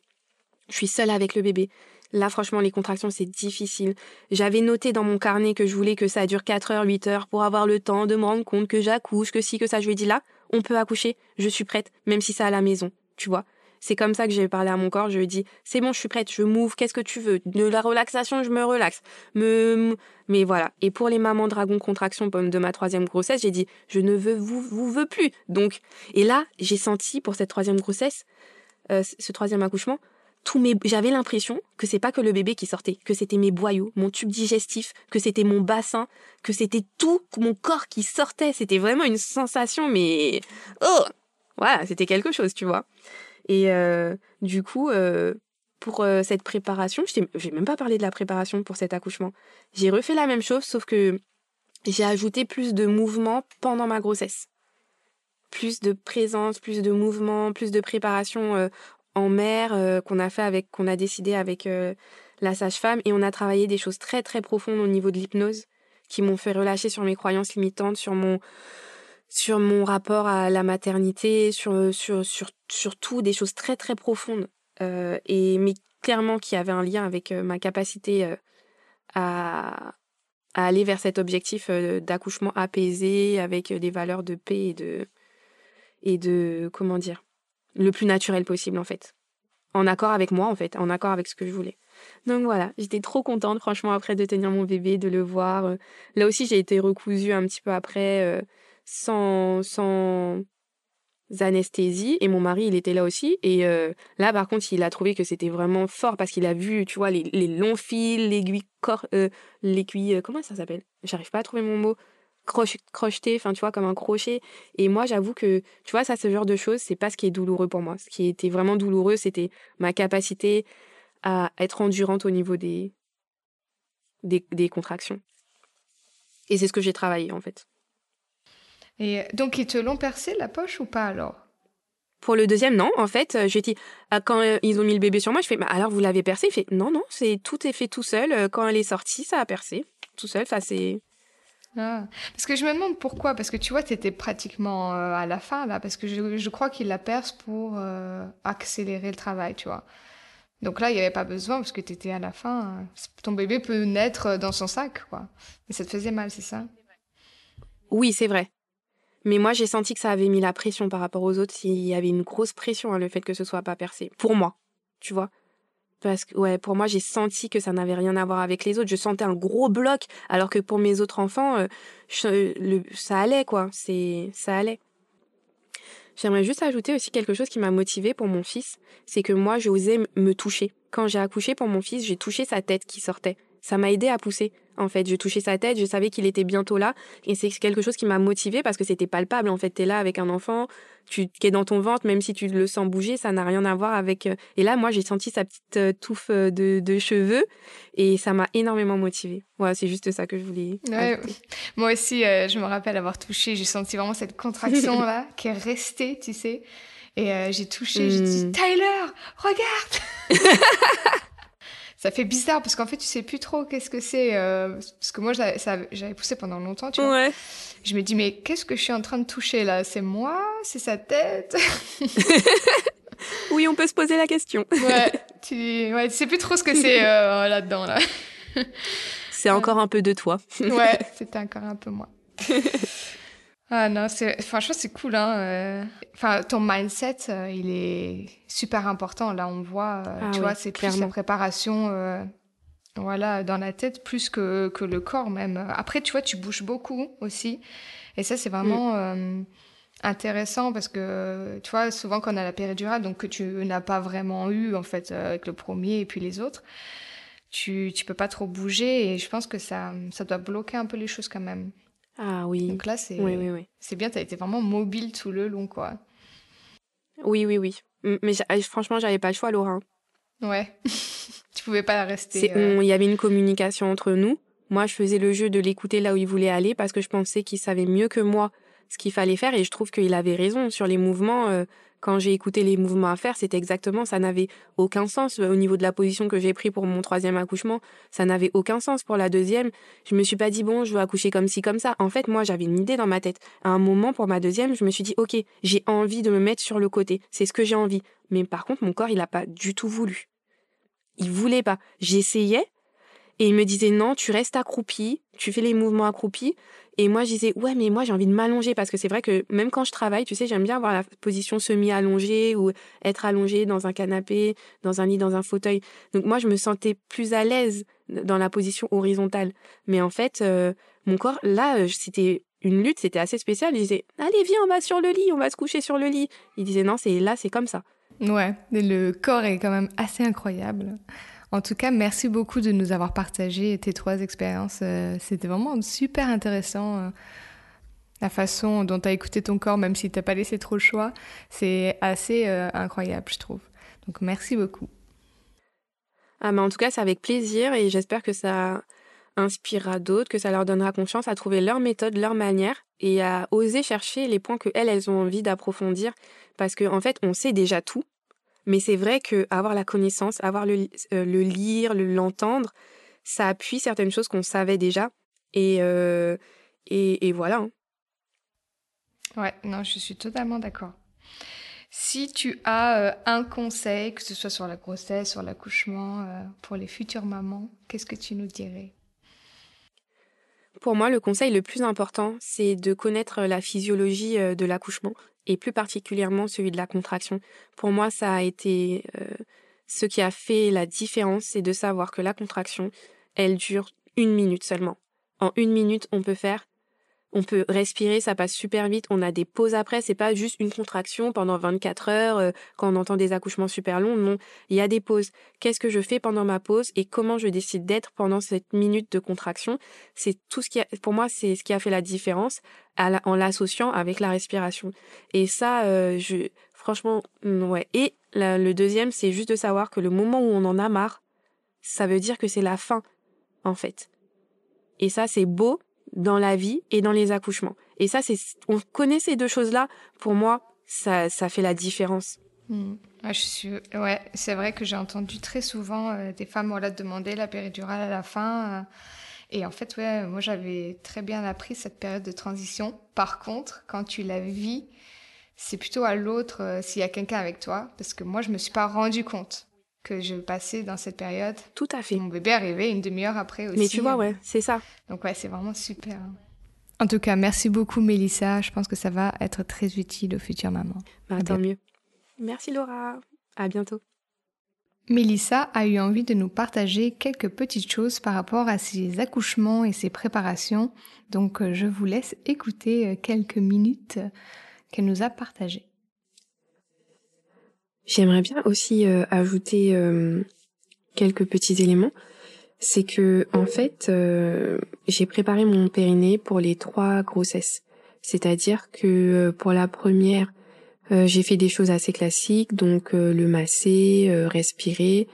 Je suis seule avec le bébé. Là, franchement, les contractions, c'est difficile. J'avais noté dans mon carnet que je voulais que ça dure 4 heures, 8 heures pour avoir le temps de me rendre compte que j'accouche, que si, que ça. Je lui ai dit là, on peut accoucher, je suis prête, même si c'est à la maison, tu vois? C'est comme ça que j'ai parlé à mon corps, je lui ai dit, c'est bon, je suis prête, je m'ouvre, qu'est-ce que tu veux? De la relaxation, je me relaxe. Mais voilà. Et pour les mamans dragon contraction de ma troisième grossesse, j'ai dit, je ne veux vous, vous veux plus. Donc, et là, j'ai senti pour cette troisième grossesse, euh, ce troisième accouchement, mes, j'avais l'impression que c'est pas que le bébé qui sortait, que c'était mes boyaux, mon tube digestif, que c'était mon bassin, que c'était tout mon corps qui sortait. C'était vraiment une sensation, mais oh, voilà, c'était quelque chose, tu vois. Et euh, du coup, euh, pour euh, cette préparation, je j'ai même pas parlé de la préparation pour cet accouchement. J'ai refait la même chose, sauf que j'ai ajouté plus de mouvement pendant ma grossesse plus de présence, plus de mouvement, plus de préparation en mer qu'on a fait avec qu'on a décidé avec la sage-femme et on a travaillé des choses très très profondes au niveau de l'hypnose qui m'ont fait relâcher sur mes croyances limitantes, sur mon sur mon rapport à la maternité, sur sur sur surtout des choses très très profondes euh, et mais clairement qui avaient un lien avec ma capacité à aller vers cet objectif d'accouchement apaisé avec des valeurs de paix et de et de comment dire le plus naturel possible en fait. En accord avec moi en fait, en accord avec ce que je voulais. Donc voilà, j'étais trop contente franchement après de tenir mon bébé, de le voir. Euh. Là aussi j'ai été recousue un petit peu après euh, sans, sans anesthésie et mon mari il était là aussi et euh, là par contre il a trouvé que c'était vraiment fort parce qu'il a vu tu vois les, les longs fils l'aiguille corps l'aiguille comment ça s'appelle? J'arrive pas à trouver mon mot crocheté, enfin tu vois, comme un crochet. Et moi, j'avoue que, tu vois, ça, ce genre de choses, c'est pas ce qui est douloureux pour moi. Ce qui était vraiment douloureux, c'était ma capacité à être endurante au niveau des, des, des contractions. Et c'est ce que j'ai travaillé en fait. Et donc, ils te l'ont percé la poche ou pas alors? Pour le deuxième, non. En fait, je dis, ah, quand euh, ils ont mis le bébé sur moi, je fais, bah, alors vous l'avez percé? Il fait, non, non, c'est tout est fait tout seul. Euh, quand elle est sortie, ça a percé tout seul. Enfin, c'est. Ah. Parce que je me demande pourquoi, parce que tu vois, tu étais pratiquement euh, à la fin là, parce que je, je crois qu'il la perce pour accélérer le travail, tu vois. Donc là, il n'y avait pas besoin parce que tu étais à la fin. Ton bébé peut naître dans son sac, quoi. Mais ça te faisait mal, c'est ça? Oui, c'est vrai. Mais moi, j'ai senti que ça avait mis la pression par rapport aux autres. Il y avait une grosse pression, hein, le fait que ce soit pas percé. Pour moi, tu vois. Parce que, ouais, pour moi, j'ai senti que ça n'avait rien à voir avec les autres. Je sentais un gros bloc, alors que pour mes autres enfants, euh, le, ça allait, quoi. C'est, ça allait. J'aimerais juste ajouter aussi quelque chose qui m'a motivée pour mon fils. C'est que moi, j'osais me toucher. Quand j'ai accouché pour mon fils, j'ai touché sa tête qui sortait ça m'a aidé à pousser. En fait, je touchais sa tête, je savais qu'il était bientôt là, et c'est quelque chose qui m'a motivée parce que c'était palpable. En fait, t'es là avec un enfant, tu qui est dans ton ventre, même si tu le sens bouger, ça n'a rien à voir avec. Euh, et là, moi, j'ai senti sa petite euh, touffe euh, de, cheveux, et ça m'a énormément motivée. Voilà, c'est juste ça que je voulais. Moi aussi, je me rappelle avoir touché, j'ai senti vraiment cette contraction là qui est restée, tu sais. Et j'ai touché, j'ai dit hmm. Tyler, regarde. ça fait bizarre parce qu'en fait tu sais plus trop qu'est-ce que c'est euh, parce que moi j'avais poussé pendant longtemps tu vois. Je me dis mais qu'est-ce que je suis en train de toucher là? C'est moi? C'est sa tête? Oui on peut se poser la question. Ouais tu ouais tu sais plus trop ce que c'est euh, là dedans là. C'est encore un peu de toi. Ouais c'était encore un peu moi ah non, c'est franchement c'est cool hein. Euh. Enfin ton mindset, euh, il est super important. Là on voit, euh, ah tu vois, c'est plus la préparation, voilà, dans la tête plus que que le corps même. Après tu vois, tu bouges beaucoup aussi, et ça c'est vraiment mm. intéressant parce que tu vois souvent quand on a la péridurale, donc que tu n'as pas vraiment eu en fait avec le premier et puis les autres. Tu, tu peux pas trop bouger et je pense que ça, ça doit bloquer un peu les choses quand même. Ah oui. Donc là, c'est oui, oui, oui. c'est bien, tu as été vraiment mobile tout le long, quoi. Oui, oui, oui. Mais franchement, j'avais pas le choix, Laura. Ouais. tu pouvais pas rester. Euh. Il y avait une communication entre nous. Moi, je faisais le jeu de l'écouter là où il voulait aller parce que je pensais qu'il savait mieux que moi ce qu'il fallait faire et je trouve qu'il avait raison sur les mouvements. Euh, quand j'ai écouté les mouvements à faire, c'était exactement, ça n'avait aucun sens au niveau de la position que j'ai pris pour mon troisième accouchement. Ça n'avait aucun sens pour la deuxième. Je me suis pas dit bon, je veux accoucher comme ci comme ça. En fait, moi, j'avais une idée dans ma tête. À un moment, pour ma deuxième, je me suis dit ok, j'ai envie de me mettre sur le côté. C'est ce que j'ai envie. Mais par contre, mon corps, il a pas du tout voulu. Il voulait pas. J'essayais, et il me disait non, tu restes accroupi, tu fais les mouvements accroupis. Et moi, je disais ouais, mais moi j'ai envie de m'allonger parce que c'est vrai que même quand je travaille, tu sais, j'aime bien avoir la position semi-allongée ou être allongée dans un canapé, dans un lit, dans un fauteuil. Donc moi, je me sentais plus à l'aise dans la position horizontale. Mais en fait, euh, mon corps, là, euh, c'était une lutte, c'était assez spécial. Il disait allez, viens, on va sur le lit, on va se coucher sur le lit. Il disait non, c'est là, c'est comme ça. Ouais, le corps est quand même assez incroyable. En tout cas, merci beaucoup de nous avoir partagé tes trois expériences. Euh, c'était vraiment super intéressant. Euh, la façon dont tu as écouté ton corps, même si tu pas laissé trop le choix, c'est assez euh, incroyable, je trouve. Donc, merci beaucoup. Ah, en tout cas, c'est avec plaisir et j'espère que ça inspirera d'autres, que ça leur donnera confiance à trouver leur méthode, leur manière et à oser chercher les points que elles, elles ont envie d'approfondir parce qu'en en fait, on sait déjà tout mais c'est vrai que avoir la connaissance, avoir le, euh, le lire, l'entendre, ça appuie certaines choses qu'on savait déjà. Et, euh, et, voilà. Hein. Ouais, non, je suis totalement d'accord. Si tu as euh, un conseil, que ce soit sur la grossesse, sur l'accouchement, pour les futures mamans, qu'est-ce que tu nous dirais? Pour moi, le conseil le plus important, c'est de connaître la physiologie de l'accouchement, et plus particulièrement celui de la contraction. Pour moi, ça a été euh, ce qui a fait la différence, c'est de savoir que la contraction, elle dure une minute seulement. En une minute, on peut faire on peut respirer, ça passe super vite. On a des pauses après. C'est pas juste une contraction pendant 24 heures euh, quand on entend des accouchements super longs. Non, il y a des pauses. Qu'est-ce que je fais pendant ma pause et comment je décide d'être pendant cette minute de contraction? C'est tout ce qui, a, pour moi, c'est ce qui a fait la différence en l'associant avec la respiration. Et ça, euh, je, franchement, ouais. Et le deuxième, c'est juste de savoir que le moment où on en a marre, ça veut dire que c'est la fin, en fait. Et ça, c'est beau dans la vie et dans les accouchements. Et ça, c'est, on connaît ces deux choses-là. Pour moi, ça, ça fait la différence. Hmm. je suis, c'est vrai que j'ai entendu très souvent euh, des femmes voilà, demander la péridurale à la fin. Euh, et en fait, ouais, moi, j'avais très bien appris cette période de transition. Par contre, quand tu la vis, c'est plutôt à l'autre euh, s'il y a quelqu'un avec toi. Parce que moi, je me suis pas rendu compte que je passais dans cette période. Tout à fait. Mon bébé arrivait une demi-heure après aussi. Mais tu vois, ouais, c'est ça. Donc ouais, c'est vraiment super. En tout cas, merci beaucoup Mélissa. Je pense que ça va être très utile aux futures mamans. Bah, tant mieux. Merci Laura. À bientôt. Mélissa a eu envie de nous partager quelques petites choses par rapport à ses accouchements et ses préparations. Donc euh, je vous laisse écouter euh, quelques minutes qu'elle nous a partagées. J'aimerais bien aussi euh, ajouter euh, quelques petits éléments. C'est que en fait, euh, j'ai préparé mon périnée pour les trois grossesses. C'est-à-dire que pour la première, j'ai fait des choses assez classiques, donc le masser, respirer.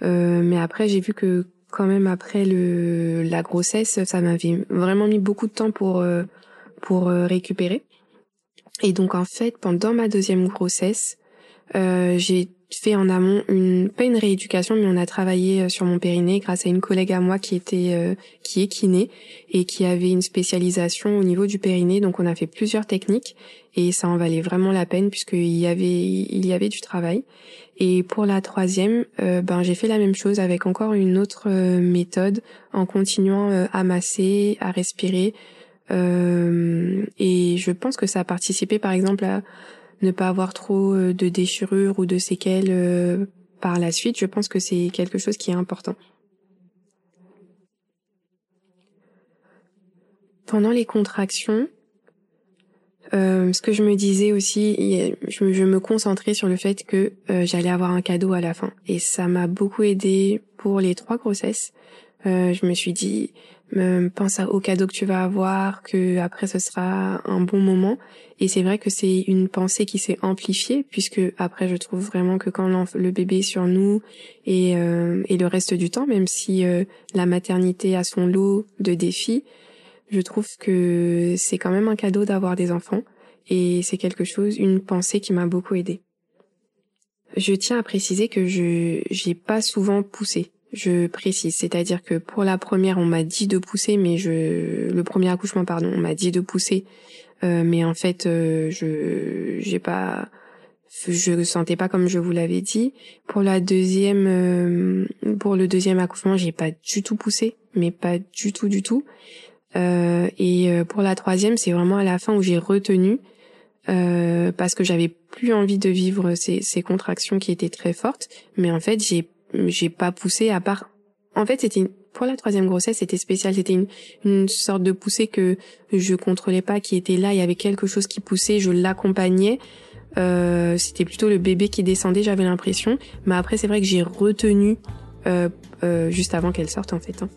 mais après, j'ai vu que quand même après le la grossesse, ça m'avait vraiment mis beaucoup de temps pour pour récupérer. Et donc en fait, pendant ma deuxième grossesse, euh, j'ai fait en amont une pas une rééducation mais on a travaillé euh, sur mon périnée grâce à une collègue à moi qui était euh, qui est kiné et qui avait une spécialisation au niveau du périnée. Donc on a fait plusieurs techniques et ça en valait vraiment la peine puisqu'il y avait il y avait du travail. Et pour la troisième ben j'ai fait la même chose avec encore une autre méthode en continuant à masser à respirer. Et je pense que ça a participé par exemple à ne pas avoir trop euh, de déchirures ou de séquelles euh, par la suite, je pense que c'est quelque chose qui est important. Pendant les contractions, euh, ce que je me disais aussi, je, je, me concentrais sur le fait que j'allais avoir un cadeau à la fin. Et ça m'a beaucoup aidé pour les trois grossesses. je me suis dit, pense au cadeau que tu vas avoir, que après ce sera un bon moment. Et c'est vrai que c'est une pensée qui s'est amplifiée puisque après je trouve vraiment que quand le bébé est sur nous et, euh, et le reste du temps, même si euh, la maternité a son lot de défis, je trouve que c'est quand même un cadeau d'avoir des enfants et c'est quelque chose, une pensée qui m'a beaucoup aidée. Je tiens à préciser que je j'ai pas souvent poussé je précise, c'est-à-dire que pour la première, on m'a dit de pousser, mais je, le premier accouchement, pardon, on m'a dit de pousser, euh, mais en fait, euh, je, j'ai pas, je sentais pas comme je vous l'avais dit. Pour la deuxième, euh, pour le deuxième accouchement, j'ai pas du tout poussé, mais pas du tout, du tout. et pour la troisième, c'est vraiment à la fin où j'ai retenu. parce que j'avais plus envie de vivre ces, ces contractions qui étaient très fortes, mais en fait j'ai j'ai pas poussé à part. En fait, c'était pour la troisième grossesse, c'était spécial. C'était une, une sorte de poussée que je contrôlais pas, qui était là. Il y avait quelque chose qui poussait, je l'accompagnais. Euh, c'était plutôt le bébé qui descendait, j'avais l'impression. Mais après, c'est vrai que j'ai retenu euh, euh, juste avant qu'elle sorte, en fait. Hein.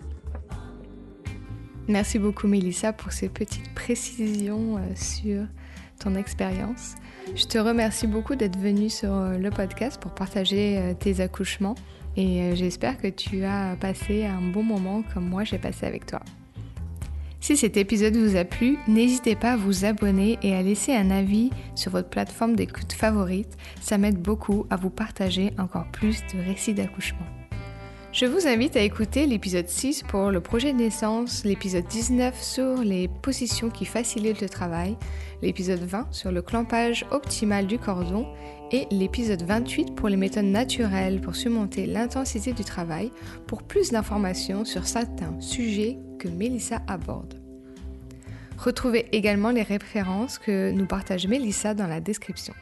Merci beaucoup, Mélissa, pour ces petites précisions euh, sur ton expérience. Je te remercie beaucoup d'être venue sur euh, le podcast pour partager euh, tes accouchements et euh, j'espère que tu as passé un bon moment comme moi j'ai passé avec toi. Si cet épisode vous a plu, n'hésitez pas à vous abonner et à laisser un avis sur votre plateforme d'écoute favorite. Ça m'aide beaucoup à vous partager encore plus de récits d'accouchement. Je vous invite à écouter l'épisode 6 pour le projet de naissance, l'épisode 19 sur les positions qui facilitent le travail, l'épisode 20 sur le clampage optimal du cordon et l'épisode 28 pour les méthodes naturelles pour surmonter l'intensité du travail pour plus d'informations sur certains sujets que Mélissa aborde. Retrouvez également les références que nous partage Mélissa dans la description.